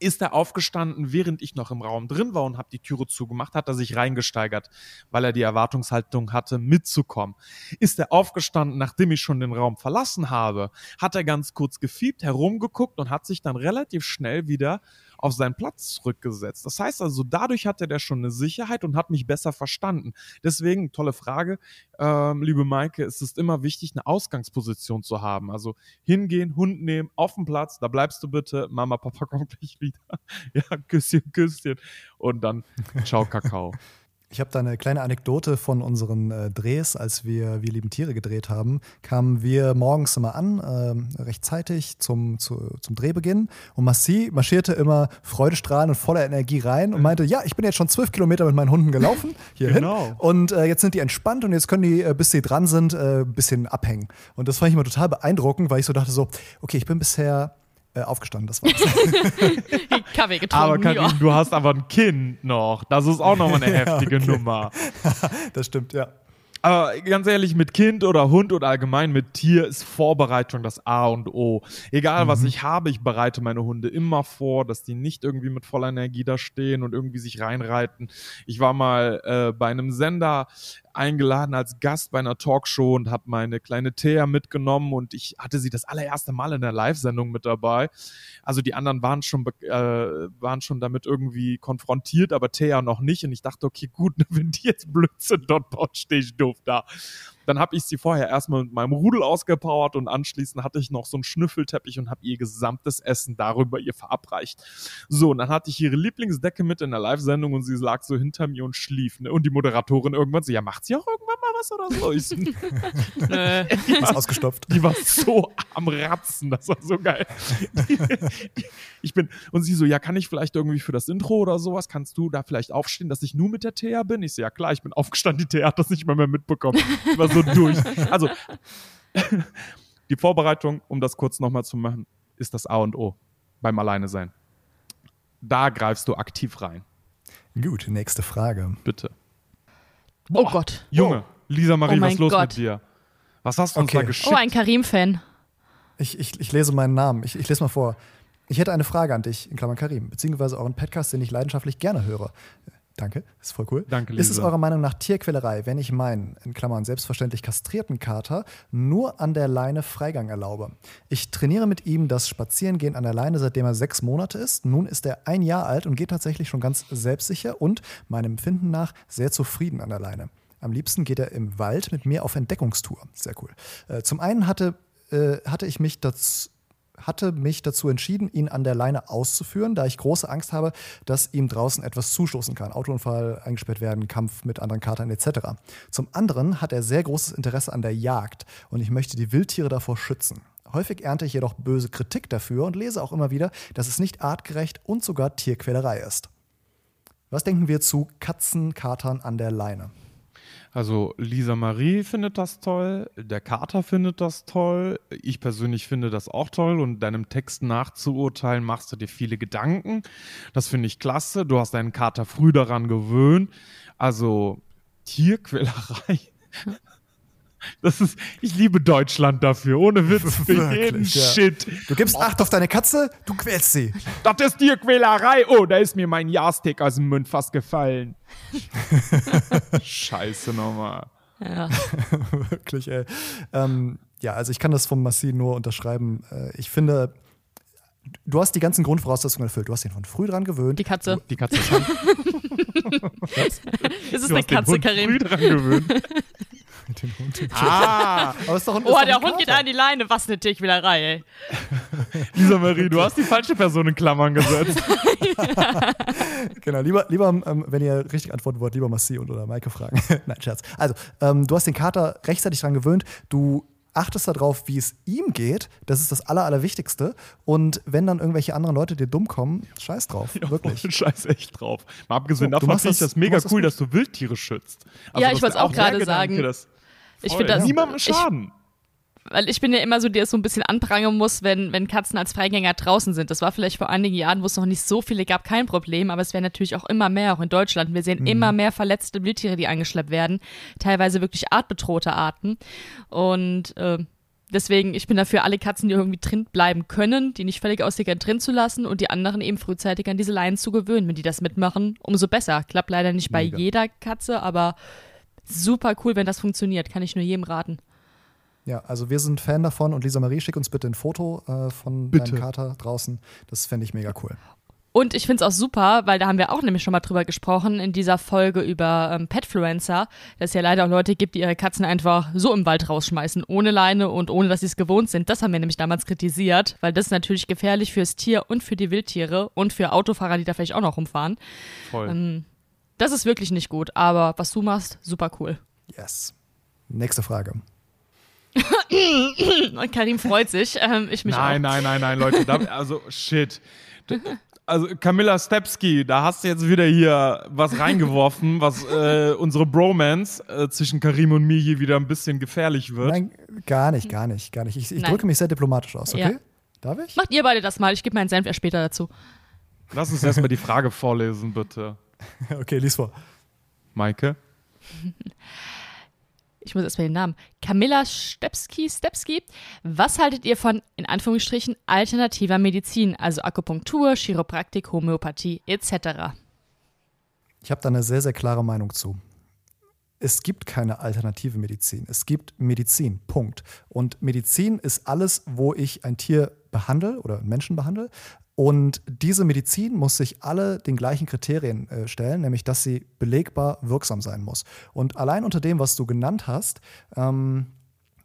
ist er aufgestanden, während ich noch im Raum drin war und habe die Türe zugemacht, hat er sich reingesteigert, weil er die Erwartungshaltung hatte, mitzukommen. Ist er aufgestanden, nachdem ich schon den Raum verlassen habe, hat er ganz kurz gefiebt, herumgeguckt und hat sich dann relativ schnell wieder auf seinen Platz zurückgesetzt. Das heißt also, dadurch hatte der schon eine Sicherheit und hat mich besser verstanden. Deswegen, tolle Frage, ähm, liebe Maike, ist es immer wichtig, eine Ausgangsposition zu haben. Also hingehen, Hund nehmen, auf dem Platz, da bleibst du bitte, Mama, Papa kommt gleich wieder. Ja, Küsschen, Küsschen. Und dann ciao, Kakao. Ich habe da eine kleine Anekdote von unseren äh, Drehs, als wir Wir lieben Tiere gedreht haben. Kamen wir morgens immer an, äh, rechtzeitig zum, zu, zum Drehbeginn. Und Massi marschierte immer freudestrahlend und voller Energie rein und meinte: Ja, ich bin jetzt schon zwölf Kilometer mit meinen Hunden gelaufen hierhin. genau. Und äh, jetzt sind die entspannt und jetzt können die, äh, bis sie dran sind, ein äh, bisschen abhängen. Und das fand ich immer total beeindruckend, weil ich so dachte: so, okay, ich bin bisher äh, aufgestanden, das war's. Kaffee getrunken. Aber Karin, ja. du hast aber ein Kind noch. Das ist auch nochmal eine heftige ja. Nummer. das stimmt, ja. Aber ganz ehrlich, mit Kind oder Hund oder allgemein mit Tier ist Vorbereitung das A und O. Egal, mhm. was ich habe, ich bereite meine Hunde immer vor, dass die nicht irgendwie mit voller Energie da stehen und irgendwie sich reinreiten. Ich war mal äh, bei einem Sender eingeladen als Gast bei einer Talkshow und habe meine kleine Thea mitgenommen und ich hatte sie das allererste Mal in der Live-Sendung mit dabei. Also die anderen waren schon, äh, waren schon damit irgendwie konfrontiert, aber Thea noch nicht. Und ich dachte, okay, gut, wenn die jetzt Blödsinn dort baut, stehe ich doof da. Dann habe ich sie vorher erstmal mit meinem Rudel ausgepowert und anschließend hatte ich noch so einen Schnüffelteppich und habe ihr gesamtes Essen darüber ihr verabreicht. So, und dann hatte ich ihre Lieblingsdecke mit in der Live-Sendung und sie lag so hinter mir und schlief. Ne? Und die Moderatorin irgendwann so, ja, macht sie auch irgendwann mal was oder so? Ich so. Die ist ausgestopft. die war so am Ratzen, das war so geil. ich bin, und sie so, ja, kann ich vielleicht irgendwie für das Intro oder sowas, kannst du da vielleicht aufstehen, dass ich nur mit der Thea bin? Ich so, ja klar, ich bin aufgestanden, die Thea hat das nicht mal mehr mitbekommen. Ich war so durch. Also, die Vorbereitung, um das kurz nochmal zu machen, ist das A und O beim Alleine sein. Da greifst du aktiv rein, Gut, nächste Frage. bitte. Oh Gott. Junge, Lisa Marie, Oh was ist los Gott. mit dir? Was hast du uns Okay. da geschickt? Oh, ein Karim-Fan. Ich, ich, ich lese meinen Namen. Ich, ich lese mal vor. Ich hätte eine Frage an dich, in Klammern Karim, beziehungsweise euren Podcast, den ich leidenschaftlich gerne höre. Danke, ist voll cool. Danke, Ist es eurer Meinung nach Tierquälerei, wenn ich meinen, in Klammern selbstverständlich kastrierten Kater, nur an der Leine Freigang erlaube? Ich trainiere mit ihm das Spazierengehen an der Leine, seitdem er sechs Monate ist. Nun ist er ein Jahr alt und geht tatsächlich schon ganz selbstsicher und, meinem Empfinden nach, sehr zufrieden an der Leine. Am liebsten geht er im Wald mit mir auf Entdeckungstour. Sehr cool. Äh, zum einen hatte, äh, hatte ich mich dazu hatte mich dazu entschieden, ihn an der Leine auszuführen, da ich große Angst habe, dass ihm draußen etwas zustoßen kann. Autounfall, eingesperrt werden, Kampf mit anderen Katern etc. Zum anderen hat er sehr großes Interesse an der Jagd und ich möchte die Wildtiere davor schützen. Häufig ernte ich jedoch böse Kritik dafür und lese auch immer wieder, dass es nicht artgerecht und sogar Tierquälerei ist. Was denken wir zu Katzenkatern an der Leine? Also Lisa Marie findet das toll, der Kater findet das toll, ich persönlich finde das auch toll und deinem Text nachzuurteilen machst du dir viele Gedanken. Das finde ich klasse. Du hast deinen Kater früh daran gewöhnt. Also Tierquälerei. Das ist, ich liebe Deutschland dafür, ohne Witz, für Wirklich, jeden ja. Shit. Du gibst Acht auf deine Katze, du quälst sie. Das ist Tierquälerei. Oh, da ist mir mein Jahrstick aus dem Mund fast gefallen. Scheiße nochmal. Ja. Wirklich, ey. Ähm, ja, also ich kann das vom Massi nur unterschreiben. Äh, ich finde, du hast die ganzen Grundvoraussetzungen erfüllt. Du hast ihn von früh dran gewöhnt. Die Katze. Die Katze ist Es ist Du eine hast den Katze, Hund früh Karim. dran gewöhnt. Den Hund. Ah, Aber ist doch ein, Oh, ist der Hund geht an die Leine. Was eine Tierquälerei, ey. Lisa Marie, du hast die falsche Person in Klammern gesetzt. Genau, lieber, lieber ähm, wenn ihr richtig antworten wollt, lieber Massi und oder Maike fragen. Nein, Scherz. Also, ähm, du hast den Kater rechtzeitig dran gewöhnt. Du achtest darauf, wie es ihm geht. Das ist das Aller, Allerwichtigste. Und wenn dann irgendwelche anderen Leute dir dumm kommen, scheiß drauf. Wirklich. Scheiß echt drauf. Mal abgesehen So, du davon machst finde ich das- das mega das cool, gut. dass du Wildtiere schützt. Also, Ja, das ich wollt's ist auch gerade Gedanke, sagen. Ich finde das. niemandem ich, schaden. weil ich bin ja immer so, der es so ein bisschen anprangern muss, wenn, wenn Katzen als Freigänger draußen sind. Das war vielleicht vor einigen Jahren, wo es noch nicht so viele gab, kein Problem, aber es werden natürlich auch immer mehr, auch in Deutschland. Wir sehen immer mehr verletzte Wildtiere, die angeschleppt werden, teilweise wirklich artbedrohte Arten. Und äh, deswegen, ich bin dafür, alle Katzen, die irgendwie drin bleiben können, die nicht völlig aussickern, drin zu lassen und die anderen eben frühzeitig an diese Leinen zu gewöhnen. Wenn die das mitmachen, umso besser. Klappt leider nicht bei Mega. jeder Katze, aber super cool, wenn das funktioniert. Kann ich nur jedem raten. Ja, also wir sind Fan davon und Lisa Marie, schick uns bitte ein Foto äh, von Bitte. deinem Kater draußen. Das fände ich mega cool. Und ich finde es auch super, weil da haben wir auch nämlich schon mal drüber gesprochen in dieser Folge über ähm, Petfluencer, dass es ja leider auch Leute gibt, die ihre Katzen einfach so im Wald rausschmeißen, ohne Leine und ohne, dass sie es gewohnt sind. Das haben wir nämlich damals kritisiert, weil das ist natürlich gefährlich fürs Tier und für die Wildtiere und für Autofahrer, die da vielleicht auch noch rumfahren. Voll. Ähm, das ist wirklich nicht gut, aber was du machst, super cool. Yes. Nächste Frage. Und Karim freut sich, ähm, ich mich Nein, auch. nein, nein, nein, Leute. Da, also, shit. Also, Camilla Stepski, da hast du jetzt wieder hier was reingeworfen, was äh, unsere Bromance äh, zwischen Karim und mir hier wieder ein bisschen gefährlich wird. Nein, gar nicht, gar nicht, gar nicht. Ich, ich drücke mich sehr diplomatisch aus, okay? Ja. Darf ich? Macht ihr beide das mal, ich gebe meinen Senf erst später dazu. Lass uns erstmal die Frage vorlesen, bitte. Okay, lies vor. Maike? ich muss erstmal den Namen, Camilla Stepski, Stepski. Was haltet ihr von, in Anführungsstrichen, alternativer Medizin, also Akupunktur, Chiropraktik, Homöopathie etc.? Ich habe da eine sehr, sehr klare Meinung zu. es gibt keine alternative Medizin. Es gibt Medizin, Punkt. Und Medizin ist alles, wo ich ein Tier behandle oder einen Menschen behandle. Und diese Medizin muss sich alle den gleichen Kriterien äh, stellen, nämlich dass sie belegbar wirksam sein muss. Und allein unter dem, was du genannt hast, ähm,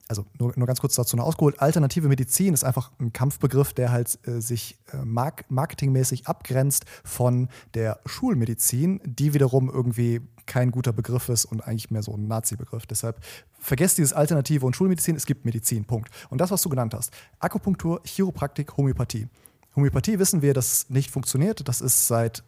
also nur, nur ganz kurz dazu noch ausgeholt, alternative Medizin ist einfach ein Kampfbegriff, der halt äh, sich äh, mark marketingmäßig abgrenzt von der Schulmedizin, die wiederum irgendwie kein guter Begriff ist und eigentlich mehr so ein Nazi-Begriff. Deshalb vergesst dieses Alternative und Schulmedizin, es gibt Medizin, Punkt. Und das, was du genannt hast, Akupunktur, Chiropraktik, Homöopathie. Homöopathie wissen wir, dass nicht funktioniert. Das ist seit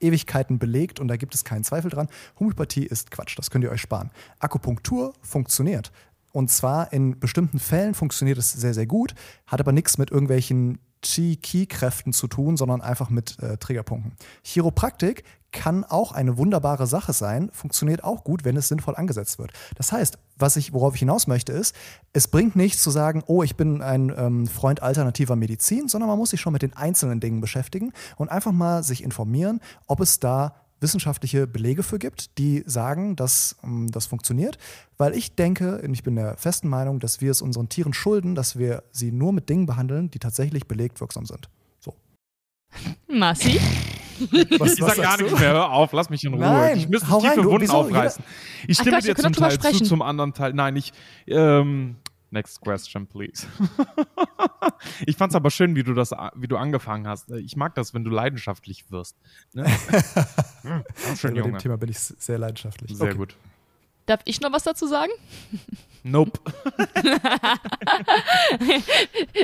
Ewigkeiten belegt und da gibt es keinen Zweifel dran. Homöopathie ist Quatsch, das könnt ihr euch sparen. Akupunktur funktioniert. Und zwar in bestimmten Fällen funktioniert es sehr, sehr gut, hat aber nichts mit irgendwelchen Chi-Ki-Kräften zu tun, sondern einfach mit äh, Triggerpunkten. Chiropraktik kann auch eine wunderbare Sache sein, funktioniert auch gut, wenn es sinnvoll angesetzt wird. Das heißt, was ich, worauf ich hinaus möchte, ist, es bringt nichts zu sagen, oh, ich bin ein ähm, Freund alternativer Medizin, sondern man muss sich schon mit den einzelnen Dingen beschäftigen und einfach mal sich informieren, ob es da wissenschaftliche Belege für gibt, die sagen, dass ähm, das funktioniert. Weil ich denke, und ich bin der festen Meinung, dass wir es unseren Tieren schulden, dass wir sie nur mit Dingen behandeln, die tatsächlich belegt wirksam sind. So. Massi? Was, ich sag gar nichts mehr, hör auf, lass mich in Ruhe. Nein, ich müsste tiefe rein, Wunden aufreißen. Ich stimme wir dir zum Teil zu, sprechen. zum anderen Teil. Nein, ich. Ähm, next question, please. ich fand's aber schön, wie du das, wie du angefangen hast. Ich mag das, wenn du leidenschaftlich wirst. Ne? Hm, schön, Bei dem. Thema bin ich sehr leidenschaftlich. Sehr Okay. gut. Darf ich noch was dazu sagen? Nope.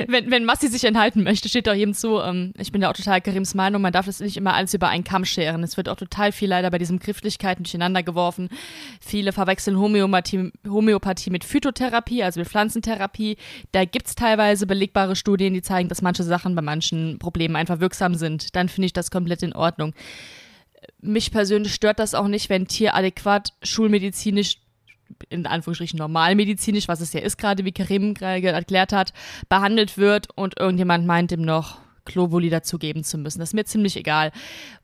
wenn, wenn Massi sich enthalten möchte, steht doch jedem zu. Ähm, ich bin da auch total Karims Meinung, man darf das nicht immer alles über einen Kamm scheren. Es wird auch total viel leider bei diesen Grifflichkeiten durcheinander geworfen. Viele verwechseln Homöopathie, Homöopathie mit Phytotherapie, also mit Pflanzentherapie. Da gibt's teilweise belegbare Studien, die zeigen, dass manche Sachen bei manchen Problemen einfach wirksam sind. Dann finde ich das komplett in Ordnung. Mich persönlich stört das auch nicht, wenn ein Tier adäquat schulmedizinisch in Anführungsstrichen normalmedizinisch, was es ja ist, gerade wie Karim gerade erklärt hat, behandelt wird und irgendjemand meint ihm noch Globuli dazugeben zu müssen. Das ist mir ziemlich egal.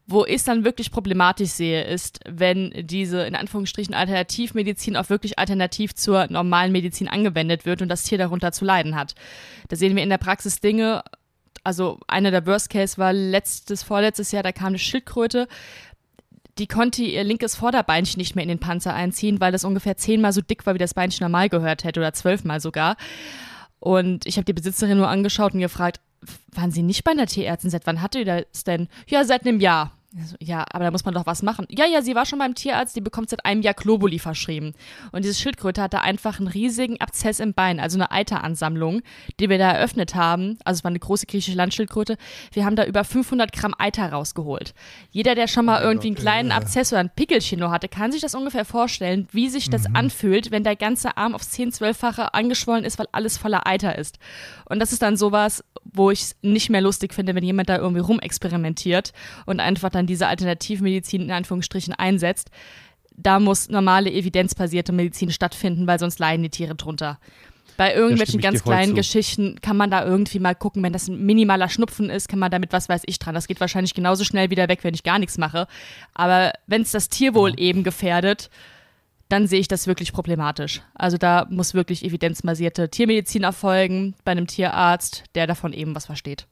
Wo ich es dann wirklich problematisch sehe, ist, wenn diese in Anführungsstrichen Alternativmedizin auch wirklich alternativ zur normalen Medizin angewendet wird und das Tier darunter zu leiden hat. Da sehen wir in der Praxis Dinge, also einer der Worst Case war letztes, vorletztes Jahr, da kam eine Schildkröte, die konnte ihr linkes Vorderbeinchen nicht mehr in den Panzer einziehen, weil das ungefähr zehnmal so dick war, wie das Beinchen normal gehört hätte oder zwölfmal sogar. Und ich habe die Besitzerin nur angeschaut und gefragt, waren Sie nicht bei einer Tierärztin? Seit wann hatte ihr das denn? Ja, seit einem Jahr. Ich so, Ja, aber da muss man doch was machen. Ja, ja, sie war schon beim Tierarzt, die bekommt seit einem Jahr Globuli verschrieben. Und diese Schildkröte hatte einfach einen riesigen Abszess im Bein, also eine Eiteransammlung, die wir da eröffnet haben. Also es war eine große griechische Landschildkröte. Wir haben da über 500 Gramm Eiter rausgeholt. Jeder, der schon mal irgendwie einen kleinen Abszess oder ein Pickelchen nur hatte, kann sich das ungefähr vorstellen, wie sich das anfühlt, wenn der ganze Arm aufs 10-, 12-fache angeschwollen ist, weil alles voller Eiter ist. Und das ist dann sowas, wo ich es nicht mehr lustig finde, wenn jemand da irgendwie rumexperimentiert und einfach dann diese Alternativmedizin in Anführungsstrichen einsetzt. Da muss normale evidenzbasierte Medizin stattfinden, weil sonst leiden die Tiere drunter. Bei irgendwelchen ganz kleinen zu. Geschichten kann man da irgendwie mal gucken, wenn das ein minimaler Schnupfen ist, kann man damit was weiß ich dran. Das geht wahrscheinlich genauso schnell wieder weg, wenn ich gar nichts mache. Aber wenn es das Tierwohl eben gefährdet, dann sehe ich das wirklich problematisch. Also da muss wirklich evidenzbasierte Tiermedizin erfolgen bei einem Tierarzt, der davon eben was versteht.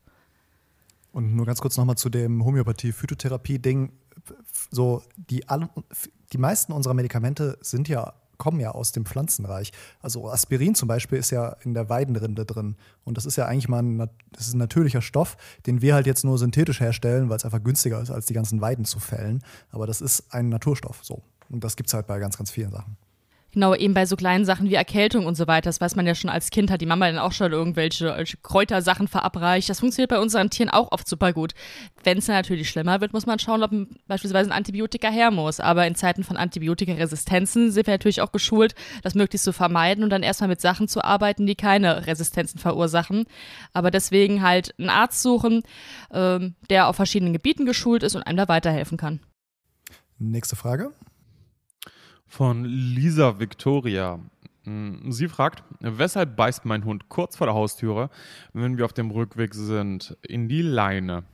Und nur ganz kurz nochmal zu dem Homöopathie-Phytotherapie-Ding. So, die, alle, die meisten unserer Medikamente sind ja, kommen ja aus dem Pflanzenreich. Also Aspirin zum Beispiel ist ja in der Weidenrinde drin. Und das ist ja eigentlich mal ein, das ist ein natürlicher Stoff, den wir halt jetzt nur synthetisch herstellen, weil es einfach günstiger ist, als die ganzen Weiden zu fällen. Aber das ist ein Naturstoff so. Und das gibt es halt bei ganz, ganz vielen Sachen. Genau, eben bei so kleinen Sachen wie Erkältung und so weiter, das weiß man ja schon als Kind, hat die Mama dann auch schon irgendwelche irgendwelche Kräutersachen verabreicht. Das funktioniert bei unseren Tieren auch oft super gut. Wenn es natürlich schlimmer wird, muss man schauen, ob beispielsweise ein Antibiotika her muss. Aber in Zeiten von Antibiotikaresistenzen sind wir natürlich auch geschult, das möglichst zu vermeiden und dann erstmal mit Sachen zu arbeiten, die keine Resistenzen verursachen. Aber deswegen halt einen Arzt suchen, ähm, der auf verschiedenen Gebieten geschult ist und einem da weiterhelfen kann. Nächste Frage. Von Lisa Victoria. Mm, Sie fragt, weshalb beißt mein Hund kurz vor der Haustüre, wenn wir auf dem Rückweg sind, in die Leine?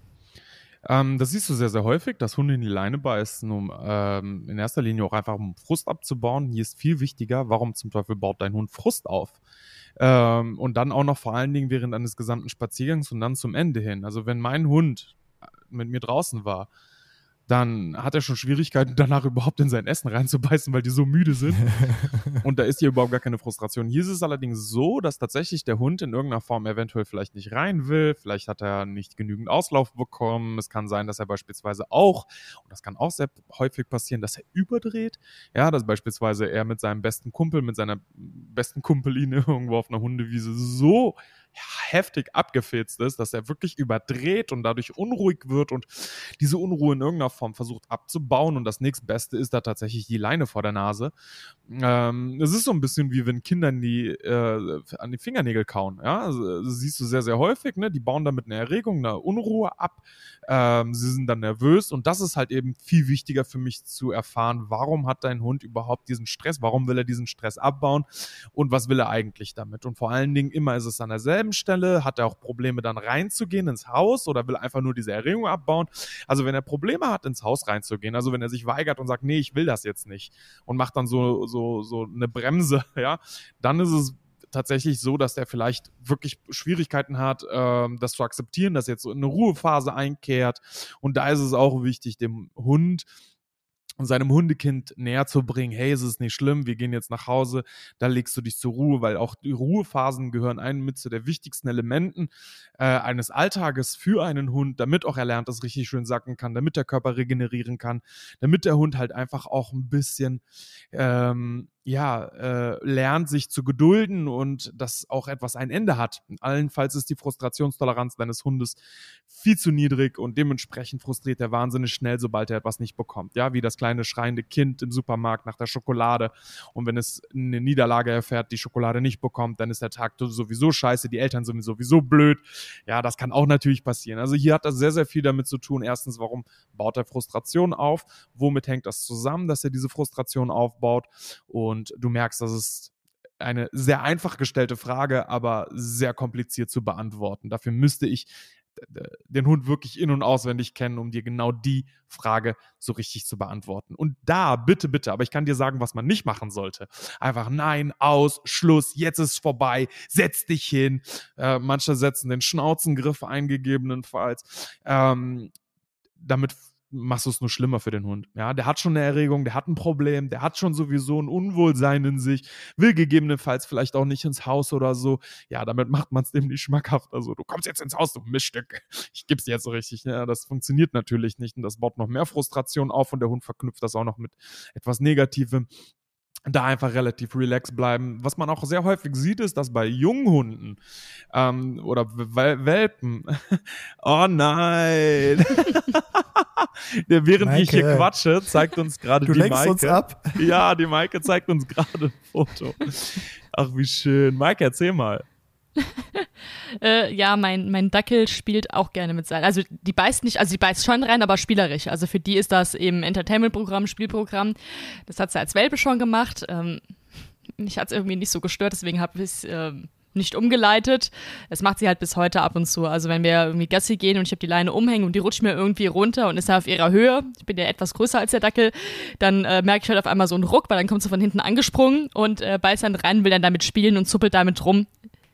Ähm, das siehst du sehr, sehr häufig, dass Hunde in die Leine beißen, um ähm, in erster Linie auch einfach um Frust abzubauen. Hier ist viel wichtiger, warum zum Teufel baut dein Hund Frust auf? Ähm, und dann auch noch vor allen Dingen während eines gesamten Spaziergangs und dann zum Ende hin. Also wenn mein Hund mit mir draußen war dann hat er schon Schwierigkeiten, danach überhaupt in sein Essen reinzubeißen, weil die so müde sind. und da ist hier überhaupt gar keine Frustration. Hier ist es allerdings so, dass tatsächlich der Hund in irgendeiner Form eventuell vielleicht nicht rein will. Vielleicht hat er nicht genügend Auslauf bekommen. Es kann sein, dass er beispielsweise auch, und das kann auch sehr häufig passieren, dass er überdreht. Ja, dass beispielsweise er mit seinem besten Kumpel, mit seiner besten Kumpeline irgendwo auf einer Hundewiese so heftig abgefetzt ist, dass er wirklich überdreht und dadurch unruhig wird und diese Unruhe in irgendeiner Form versucht abzubauen. Und das nächstbeste ist da tatsächlich die Leine vor der Nase. Ähm, es ist so ein bisschen wie wenn Kinder die, äh, an die Fingernägel kauen. Ja? Also, das siehst du sehr, sehr häufig. Ne? Die bauen damit eine Erregung, eine Unruhe ab. Ähm, sie sind dann nervös. Und das ist halt eben viel wichtiger für mich zu erfahren, warum hat dein Hund überhaupt diesen Stress? Warum will er diesen Stress abbauen? Und was will er eigentlich damit? Und vor allen Dingen immer ist es an derselben derselben Stelle? Hat er auch Probleme, dann reinzugehen ins Haus oder will einfach nur diese Erregung abbauen? Also wenn er Probleme hat, ins Haus reinzugehen, also wenn er sich weigert und sagt, nee, ich will das jetzt nicht und macht dann so, so, so eine Bremse, ja, dann ist es tatsächlich so, dass er vielleicht wirklich Schwierigkeiten hat, ähm, das zu akzeptieren, dass jetzt so eine Ruhephase einkehrt. Und da ist es auch wichtig, dem Hund seinem Hundekind näher zu bringen, hey, es ist nicht schlimm, wir gehen jetzt nach Hause, da legst du dich zur Ruhe, weil auch die Ruhephasen gehören einen mit zu der wichtigsten Elementen äh, eines Alltages für einen Hund, damit auch er lernt, dass richtig schön sacken kann, damit der Körper regenerieren kann, damit der Hund halt einfach auch ein bisschen ähm, ja, äh, lernt, sich zu gedulden und dass auch etwas ein Ende hat. Allenfalls ist die Frustrationstoleranz deines Hundes viel zu niedrig und dementsprechend frustriert er wahnsinnig schnell, sobald er etwas nicht bekommt. Ja, wie das kleine schreiende Kind im Supermarkt nach der Schokolade. Und wenn es eine Niederlage erfährt, die Schokolade nicht bekommt, dann ist der Tag sowieso scheiße, die Eltern sind sowieso blöd. Ja, das kann auch natürlich passieren. Also hier hat das sehr, sehr viel damit zu tun. Erstens, warum baut er Frustration auf? Womit hängt das zusammen, dass er diese Frustration aufbaut? Und und du merkst, das ist eine sehr einfach gestellte Frage, aber sehr kompliziert zu beantworten. Dafür müsste ich den Hund wirklich in- und auswendig kennen, um dir genau die Frage so richtig zu beantworten. Und da, bitte, bitte, aber ich kann dir sagen, was man nicht machen sollte. Einfach nein, aus, Schluss, jetzt ist vorbei, setz dich hin. Äh, manche setzen den Schnauzengriff eingegebenenfalls. Ähm, damit machst du es nur schlimmer für den Hund. Ja, der hat schon eine Erregung, der hat ein Problem, der hat schon sowieso ein Unwohlsein in sich, will gegebenenfalls vielleicht auch nicht ins Haus oder so. Ja, damit macht man es dem nicht schmackhaft. Also, du kommst jetzt ins Haus, du Miststück. Ich gib's dir jetzt so richtig. Ja, das funktioniert natürlich nicht und das baut noch mehr Frustration auf und der Hund verknüpft das auch noch mit etwas Negativem da einfach relativ relaxed bleiben. Was man auch sehr häufig sieht, ist, dass bei Junghunden ähm, oder Welpen, oh nein, während Maike. ich hier quatsche, zeigt uns gerade die lenkst Maike. uns ab. Ja, die Maike zeigt uns gerade ein Foto. Ach, wie schön. Maike, erzähl mal. äh, ja, mein, mein Dackel spielt auch gerne mit Seil. Also die beißt nicht, also die beißt schon rein, aber spielerisch. Also für die ist das eben Entertainment-Programm, Spielprogramm. Das hat sie als Welpe schon gemacht. Ähm, mich hat es irgendwie nicht so gestört, deswegen habe ich es ähm, nicht umgeleitet. Es macht sie halt bis heute ab und zu. Also wenn wir irgendwie Gassi gehen und ich habe die Leine umhängen und die rutscht mir irgendwie runter und ist da auf ihrer Höhe, ich bin ja etwas größer als der Dackel, dann äh, merke ich halt auf einmal so einen Ruck, weil dann kommt sie von hinten angesprungen und äh, beißt dann rein, will dann damit spielen und zuppelt damit rum.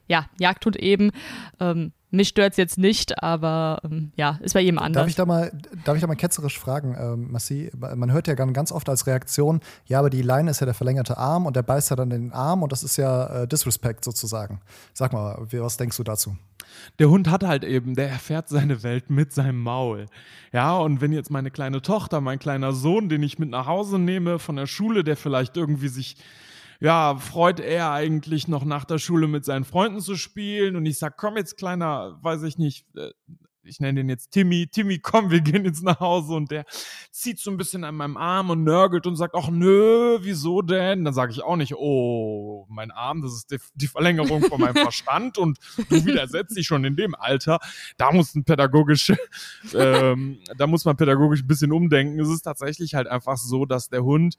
Ja, Jagdhund eben. Ähm, mich stört es jetzt nicht, aber ähm, ja, ist bei jedem anders. Darf ich da mal, darf ich da mal ketzerisch fragen, ähm, Massi? Man hört ja ganz oft als Reaktion, ja, aber die Leine ist ja der verlängerte Arm und der beißt ja dann den Arm und das ist ja äh, Disrespect sozusagen. Sag mal, was denkst du dazu? Der Hund hat halt eben, der erfährt seine Welt mit seinem Maul. Ja, und wenn jetzt meine kleine Tochter, mein kleiner Sohn, den ich mit nach Hause nehme von der Schule, der vielleicht irgendwie sich ja, freut er eigentlich noch nach der Schule mit seinen Freunden zu spielen. Und ich sag, komm jetzt, kleiner, weiß ich nicht, äh, ich nenne den jetzt Timmy, Timmy, komm, wir gehen jetzt nach Hause und der zieht so ein bisschen an meinem Arm und nörgelt und sagt, ach nö, wieso denn? Dann sage ich auch nicht, oh, mein Arm, das ist die, die Verlängerung von meinem Verstand und du widersetzt dich schon in dem Alter. Da muss ein pädagogisch, ähm, da muss man pädagogisch ein bisschen umdenken. Es ist tatsächlich halt einfach so, dass der Hund,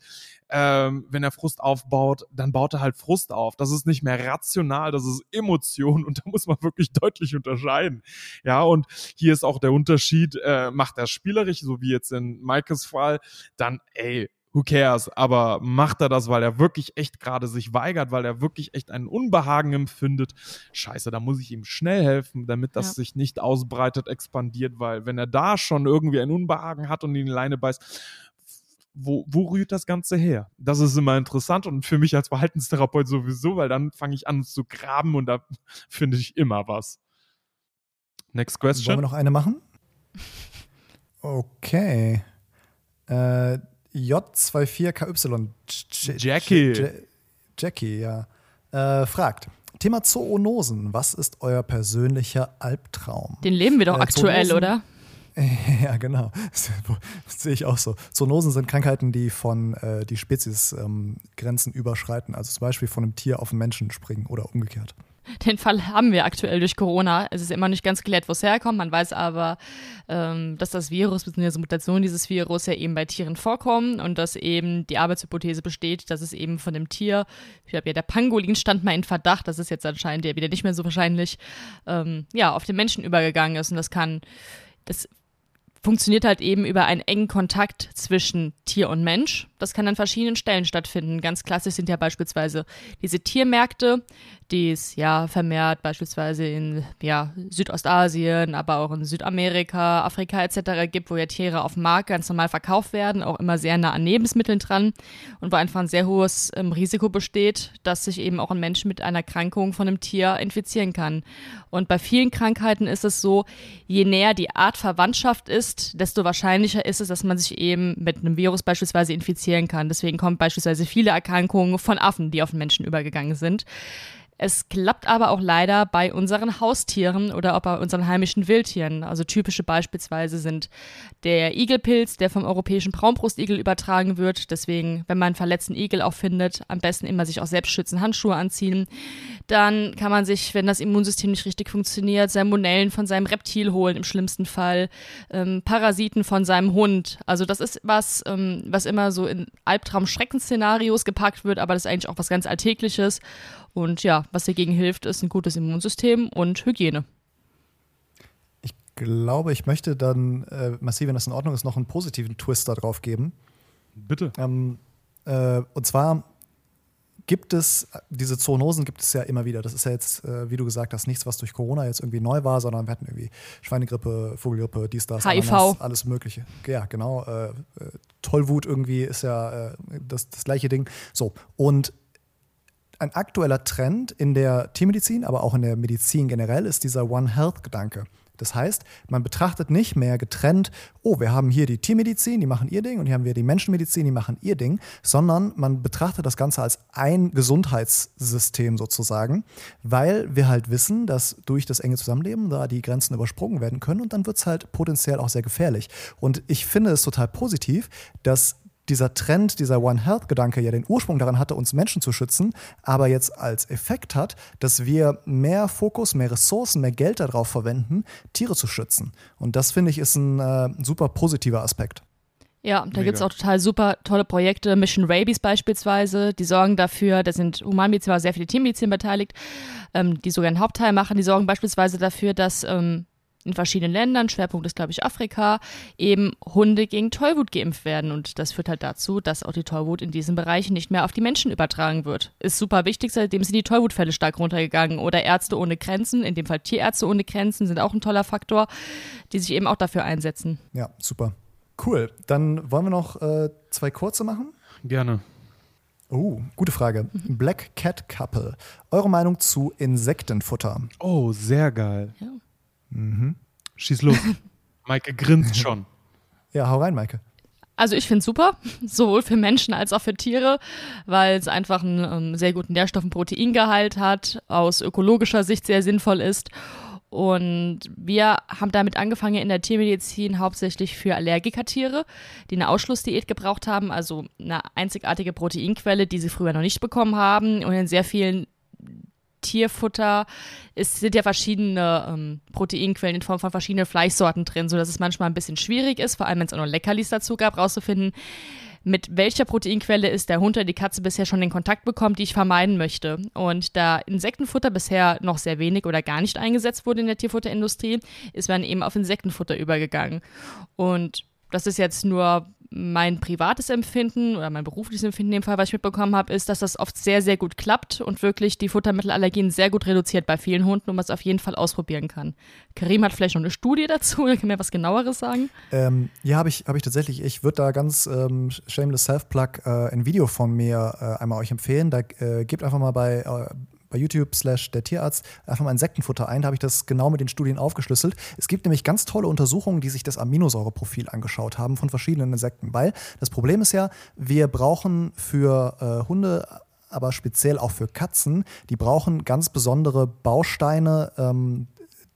ähm, wenn er Frust aufbaut, dann baut er halt Frust auf. Das ist nicht mehr rational, das ist Emotion und da muss man wirklich deutlich unterscheiden. Ja, und hier ist auch der Unterschied, äh, macht er spielerisch, so wie jetzt in Maikes Fall, dann, ey, who cares? Aber macht er das, weil er wirklich echt gerade sich weigert, weil er wirklich echt ein Unbehagen empfindet? Scheiße, da muss ich ihm schnell helfen, damit das Ja. sich nicht ausbreitet, expandiert, weil wenn er da schon irgendwie ein Unbehagen hat und in die Leine beißt, wo, wo rührt das Ganze her? Das ist immer interessant und für mich als Verhaltenstherapeut sowieso, weil dann fange ich an zu graben und da finde ich immer was. Next Wollen wir question. noch eine machen? Okay. Äh, J24KY. J- Jackie. J- Jackie, ja. Äh, fragt. Thema Zoonosen. Was ist euer persönlicher Albtraum? Den leben wir doch Äh, aktuell, Zoonosen- oder? Ja, genau. Das sehe ich auch so. Zoonosen sind Krankheiten, die von äh, die Speziesgrenzen ähm, Grenzen überschreiten. Also zum Beispiel von einem Tier auf einen Menschen springen oder umgekehrt. Den Fall haben wir aktuell durch Corona. Es ist immer nicht ganz geklärt, wo es herkommt. Man weiß aber, ähm, dass das Virus bzw. Mutationen dieses Virus ja eben bei Tieren vorkommen und dass eben die Arbeitshypothese besteht, dass es eben von dem Tier, ich glaube ja, der Pangolin stand mal in Verdacht, das ist jetzt anscheinend ja wieder nicht mehr so wahrscheinlich, ähm, ja, auf den Menschen übergegangen ist. Und das kann, das funktioniert halt eben über einen engen Kontakt zwischen Tier und Mensch. Das kann an verschiedenen Stellen stattfinden. Ganz klassisch sind ja beispielsweise diese Tiermärkte, die es ja vermehrt beispielsweise in ja, Südostasien, aber auch in Südamerika, Afrika etc. gibt, wo ja Tiere auf dem Markt ganz normal verkauft werden, auch immer sehr nah an Lebensmitteln dran und wo einfach ein sehr hohes ähm, Risiko besteht, dass sich eben auch ein Mensch mit einer Erkrankung von einem Tier infizieren kann. Und bei vielen Krankheiten ist es so, je näher die Art Verwandtschaft ist, desto wahrscheinlicher ist es, dass man sich eben mit einem Virus beispielsweise infizieren kann. Deswegen kommen beispielsweise viele Erkrankungen von Affen, die auf den Menschen übergegangen sind. Es klappt aber auch leider bei unseren Haustieren oder auch bei unseren heimischen Wildtieren. Also typische beispielsweise sind der Igelpilz, der vom europäischen Braunbrustigel übertragen wird. Deswegen, wenn man einen verletzten Igel auch findet, am besten immer sich auch selbst schützen, Handschuhe anziehen. Dann kann man sich, wenn das Immunsystem nicht richtig funktioniert, Salmonellen von seinem Reptil holen, im schlimmsten Fall ähm, Parasiten von seinem Hund. Also das ist was, ähm, was immer so in Albtraum-Schreckensszenarios gepackt wird, aber das ist eigentlich auch was ganz Alltägliches. Und ja, was dagegen hilft, ist ein gutes Immunsystem und Hygiene. Ich glaube, ich möchte dann, äh, massiv, wenn das in Ordnung ist, noch einen positiven Twist da drauf geben. Bitte. Ähm, äh, und zwar gibt es, diese Zoonosen gibt es ja immer wieder. Das ist ja jetzt, äh, wie du gesagt hast, nichts, was durch Corona jetzt irgendwie neu war, sondern wir hatten irgendwie Schweinegrippe, Vogelgrippe, dies, das, HIV. Ananas, alles Mögliche. Ja, genau. Äh, äh, Tollwut irgendwie ist ja äh, das, das gleiche Ding. So, und ein aktueller Trend in der Tiermedizin, aber auch in der Medizin generell, ist dieser One Health-Gedanke. Das heißt, man betrachtet nicht mehr getrennt, oh, wir haben hier die Tiermedizin, die machen ihr Ding, und hier haben wir die Menschenmedizin, die machen ihr Ding, sondern man betrachtet das Ganze als ein Gesundheitssystem sozusagen, weil wir halt wissen, dass durch das enge Zusammenleben da die Grenzen übersprungen werden können und dann wird es halt potenziell auch sehr gefährlich. Und ich finde es total positiv, dass dieser Trend, dieser One Health-Gedanke ja den Ursprung daran hatte, uns Menschen zu schützen, aber jetzt als Effekt hat, dass wir mehr Fokus, mehr Ressourcen, mehr Geld darauf verwenden, Tiere zu schützen. Und das finde ich ist ein äh, super positiver Aspekt. Ja, da gibt es auch total super tolle Projekte. Mission Rabies beispielsweise, die sorgen dafür, da sind Humanmedizin, aber sehr viele Tiermedizin beteiligt, ähm, die sogar einen Hauptteil machen. Die sorgen beispielsweise dafür, dass ähm, in verschiedenen Ländern, Schwerpunkt ist glaube ich Afrika, eben Hunde gegen Tollwut geimpft werden. Und das führt halt dazu, dass auch die Tollwut in diesen Bereichen nicht mehr auf die Menschen übertragen wird. Ist super wichtig, seitdem sind die Tollwutfälle stark runtergegangen. Oder Ärzte ohne Grenzen, in dem Fall Tierärzte ohne Grenzen, sind auch ein toller Faktor, die sich eben auch dafür einsetzen. Ja, super. Cool. Dann wollen wir noch äh, zwei kurze machen. Gerne. Oh, gute Frage. Black Cat Couple. Eure Meinung zu Insektenfutter? Oh, sehr geil. Ja. Schieß los. Maike grinst schon. Ja, hau rein, Maike. Also ich finde es super, sowohl für Menschen als auch für Tiere, weil es einfach einen ähm, sehr guten Nährstoff- und Proteingehalt hat, aus ökologischer Sicht sehr sinnvoll ist. Und wir haben damit angefangen in der Tiermedizin hauptsächlich für Allergikertiere, die eine Ausschlussdiät gebraucht haben, also eine einzigartige Proteinquelle, die sie früher noch nicht bekommen haben. Und in sehr vielen Tierfutter es sind ja verschiedene ähm, Proteinquellen in Form von verschiedenen Fleischsorten drin, sodass es manchmal ein bisschen schwierig ist, vor allem wenn es auch noch Leckerlis dazu gab, rauszufinden, mit welcher Proteinquelle ist der Hund oder die Katze bisher schon in Kontakt bekommen, die ich vermeiden möchte. Und da Insektenfutter bisher noch sehr wenig oder gar nicht eingesetzt wurde in der Tierfutterindustrie, ist man eben auf Insektenfutter übergegangen. Und das ist jetzt nur mein privates Empfinden oder mein berufliches Empfinden in dem Fall, was ich mitbekommen habe, ist, dass das oft sehr, sehr gut klappt und wirklich die Futtermittelallergien sehr gut reduziert bei vielen Hunden und man es auf jeden Fall ausprobieren kann. Karim hat vielleicht noch eine Studie dazu, oder kann mir was genaueres sagen? Ähm, ja, habe ich, hab ich tatsächlich. Ich würde da ganz ähm, shameless self-plug äh, ein Video von mir äh, einmal euch empfehlen. Da äh, gebt einfach mal bei äh, bei YouTube slash der Tierarzt einfach mal Insektenfutter ein. Da habe ich das genau mit den Studien aufgeschlüsselt. Es gibt nämlich ganz tolle Untersuchungen, die sich das Aminosäureprofil angeschaut haben von verschiedenen Insekten. Weil das Problem ist ja, wir brauchen für äh, Hunde aber speziell auch für Katzen, die brauchen ganz besondere Bausteine, ähm,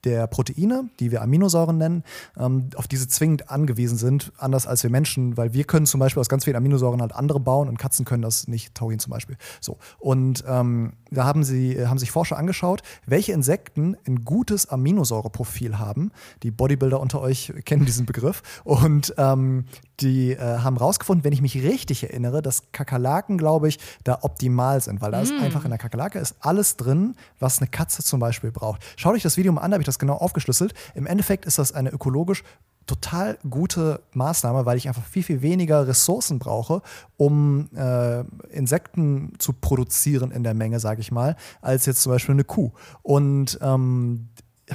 der Proteine, die wir Aminosäuren nennen, ähm, auf diese zwingend angewiesen sind, anders als wir Menschen, weil wir können zum Beispiel aus ganz vielen Aminosäuren halt andere bauen und Katzen können das nicht, Taurin zum Beispiel. So. Und ähm, da haben, sie, haben sich Forscher angeschaut, welche Insekten ein gutes Aminosäureprofil haben. Die Bodybuilder unter euch kennen diesen Begriff. Und ähm, die äh, haben rausgefunden, wenn ich mich richtig erinnere, dass Kakerlaken, glaube ich, da optimal sind, weil da mm. ist einfach in der Kakerlake ist alles drin, was eine Katze zum Beispiel braucht. Schaut euch das Video mal an, da habe ich das genau aufgeschlüsselt. Im Endeffekt ist das eine ökologisch total gute Maßnahme, weil ich einfach viel, viel weniger Ressourcen brauche, um äh, Insekten zu produzieren in der Menge, sage ich mal, als jetzt zum Beispiel eine Kuh. Und ähm,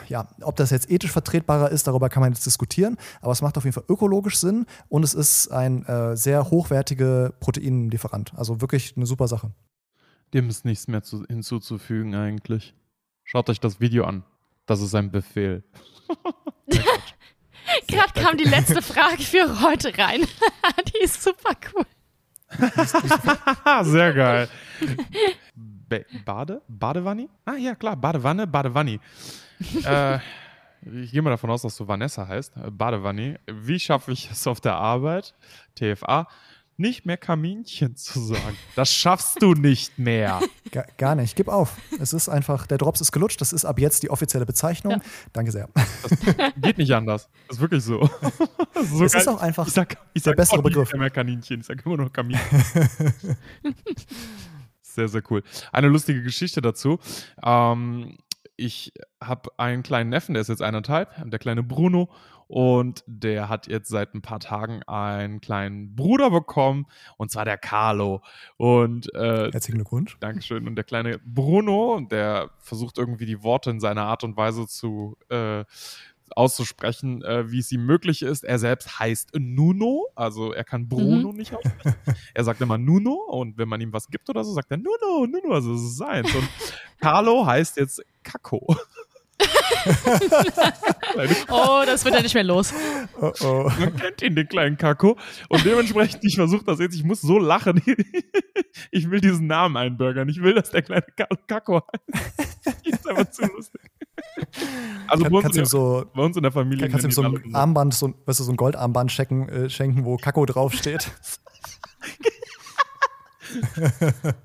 ja, ob das jetzt ethisch vertretbarer ist, darüber kann man jetzt diskutieren, aber es macht auf jeden Fall ökologisch Sinn und es ist ein äh, sehr hochwertiger Proteinlieferant. Also wirklich eine super Sache. Dem ist nichts mehr zu, hinzuzufügen eigentlich. Schaut euch das Video an. Das ist ein Befehl. Gerade kam die letzte Frage für heute rein. die ist super cool. Sehr geil. Bade? Badewanne? Ah ja, klar, Badewanne, Badewanne. äh, ich gehe mal davon aus, dass du Vanessa heißt. Badewanne. Wie schaffe ich es auf der Arbeit? TFA nicht mehr Kaminchen zu sagen. Das schaffst du nicht mehr. Gar, gar, nicht. Gib auf. Es ist einfach, der Drops ist gelutscht. Das ist ab jetzt die offizielle Bezeichnung. Ja. Danke sehr. Das geht nicht anders. Das ist wirklich so. Das ist, so es ist auch einfach ich sag, ich sag der bessere Begriff. Nicht mehr Kaninchen. Ich sage immer nur Kaminchen. sehr, sehr cool. Eine lustige Geschichte dazu. Ähm, ich habe einen kleinen Neffen, der ist jetzt eineinhalb, der kleine Bruno. Und der hat jetzt seit ein paar Tagen einen kleinen Bruder bekommen, und zwar der Carlo. Und äh, herzlichen Glückwunsch. Dankeschön. Und der kleine Bruno, der versucht irgendwie die Worte in seiner Art und Weise zu äh, auszusprechen, äh, wie es ihm möglich ist. Er selbst heißt Nuno, also er kann Bruno mhm. nicht aussprechen. Er sagt immer Nuno und wenn man ihm was gibt oder so, sagt er Nuno, Nuno, also es ist seins. Und Carlo heißt jetzt Kako. oh, das wird ja nicht mehr los. Oh, oh. Man kennt ihn, den kleinen Kako. Und dementsprechend, ich versuche das jetzt, ich muss so lachen. ich will diesen Namen einbürgern. Ich will, dass der kleine Kako heißt. ist einfach zu lustig. Also kann, bei, uns der, so, bei, uns in der Familie. Kannst du ihm so ein Armband, so, weißt du, so ein Goldarmband schenken, äh, schenken, wo Kako draufsteht?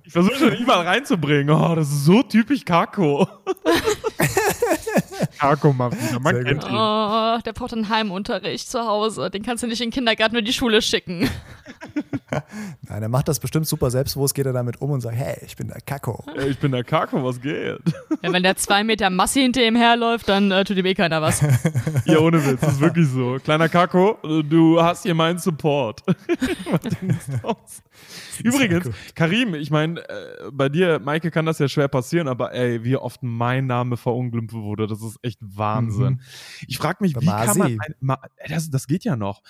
Ich versuche schon überall reinzubringen. Oh, das ist so typisch Kako. Kako mal wieder, man kennt ihn. Oh, der braucht einen Heimunterricht zu Hause. Den kannst du nicht in den Kindergarten oder die Schule schicken. Nein, er macht das bestimmt super selbstbewusst, geht er damit um und sagt, hey, ich bin der Kako. Hey, ich bin der Kako, was geht? Ja, wenn der zwei Meter Masse hinter ihm herläuft, dann äh, tut ihm eh keiner was. Ja, ohne Witz, das ist wirklich so. Kleiner Kako, du hast hier meinen Support. Übrigens, Karim, ich meine, äh, bei dir, Maike, kann das ja schwer passieren, aber ey, wie oft mein Name verunglimpft wurde, das ist echt Wahnsinn. Mhm. Ich frage mich, wie kann man, ein, ma, das, das geht ja noch.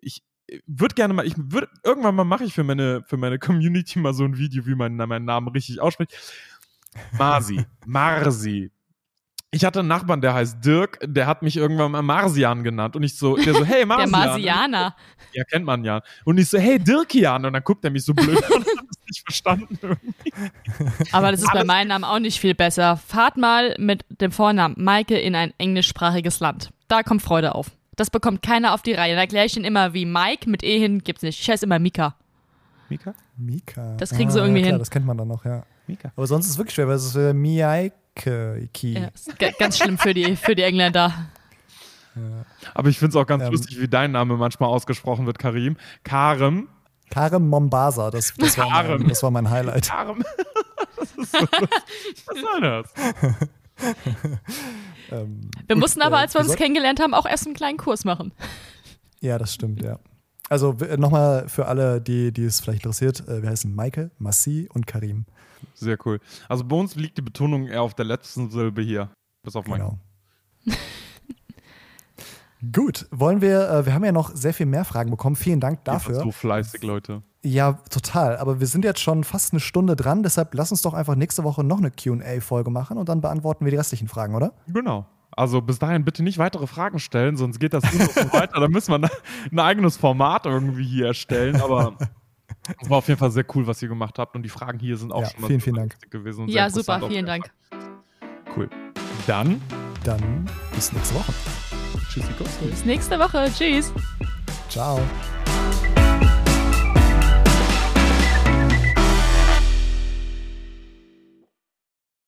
Ich, würde gerne mal, ich würde, irgendwann mal mache ich für meine, für meine Community mal so ein Video, wie man meinen Namen richtig ausspricht. Marsi, Marsi, ich hatte einen Nachbarn, der heißt Dirk, der hat mich irgendwann mal Marsian genannt und ich so, der so, hey Marsian. Der Marsianer. Ja, kennt man ja. Und ich so, hey Dirkian und dann guckt er mich so blöd und hat das nicht verstanden irgendwie. Aber das ist Alles bei meinem Namen auch nicht viel besser. Fahrt mal mit dem Vornamen Maike in ein englischsprachiges Land. Da kommt Freude auf. Das bekommt keiner auf die Reihe. Da gleich ihn immer wie Mike mit E hin gibt's nicht. Ich heiße immer Mika. Mika? Mika. Das kriegen ah, sie irgendwie ja, klar, hin. Das kennt man dann noch, ja. Mika. Aber sonst ist es wirklich schwer, weil es ist äh, Miaik Key. Ja, ganz schlimm für die, für die Engländer. Ja. Aber ich finde es auch ganz ähm, lustig, wie dein Name manchmal ausgesprochen wird, Karim. Karem Karem Mombasa, das, das, war Karem. mein, das war mein Highlight. Arm. Das ist so. Was soll das? Ähm, Wir gut, mussten aber, äh, als wir uns kennengelernt haben, auch erst einen kleinen Kurs machen. Ja, das stimmt, ja. Also nochmal für alle, die, die es vielleicht interessiert, äh, wir heißen Maike, Massi und Karim. Sehr cool. Also bei uns liegt die Betonung eher auf der letzten Silbe hier. Bis auf mein. Genau. Gut, wollen wir, äh, wir haben ja noch sehr viel mehr Fragen bekommen. Vielen Dank dafür. seid so fleißig, Leute. Ja, total. Aber wir sind jetzt schon fast eine Stunde dran, deshalb lass uns doch einfach nächste Woche noch eine QA-Folge machen und dann beantworten wir die restlichen Fragen, oder? Genau. Also bis dahin bitte nicht weitere Fragen stellen, sonst geht das so weiter. Da müssen wir ein eigenes Format irgendwie hier erstellen. Aber es war auf jeden Fall sehr cool, was ihr gemacht habt. Und die Fragen hier sind auch Ja, schon mal vielen, vielen Dank. gewesen. Und Ja, super, vielen Dank. Cool. Dann, Dann bis nächste Woche. tschüssikowski. Bis nächste Woche. Tschüss. Ciao.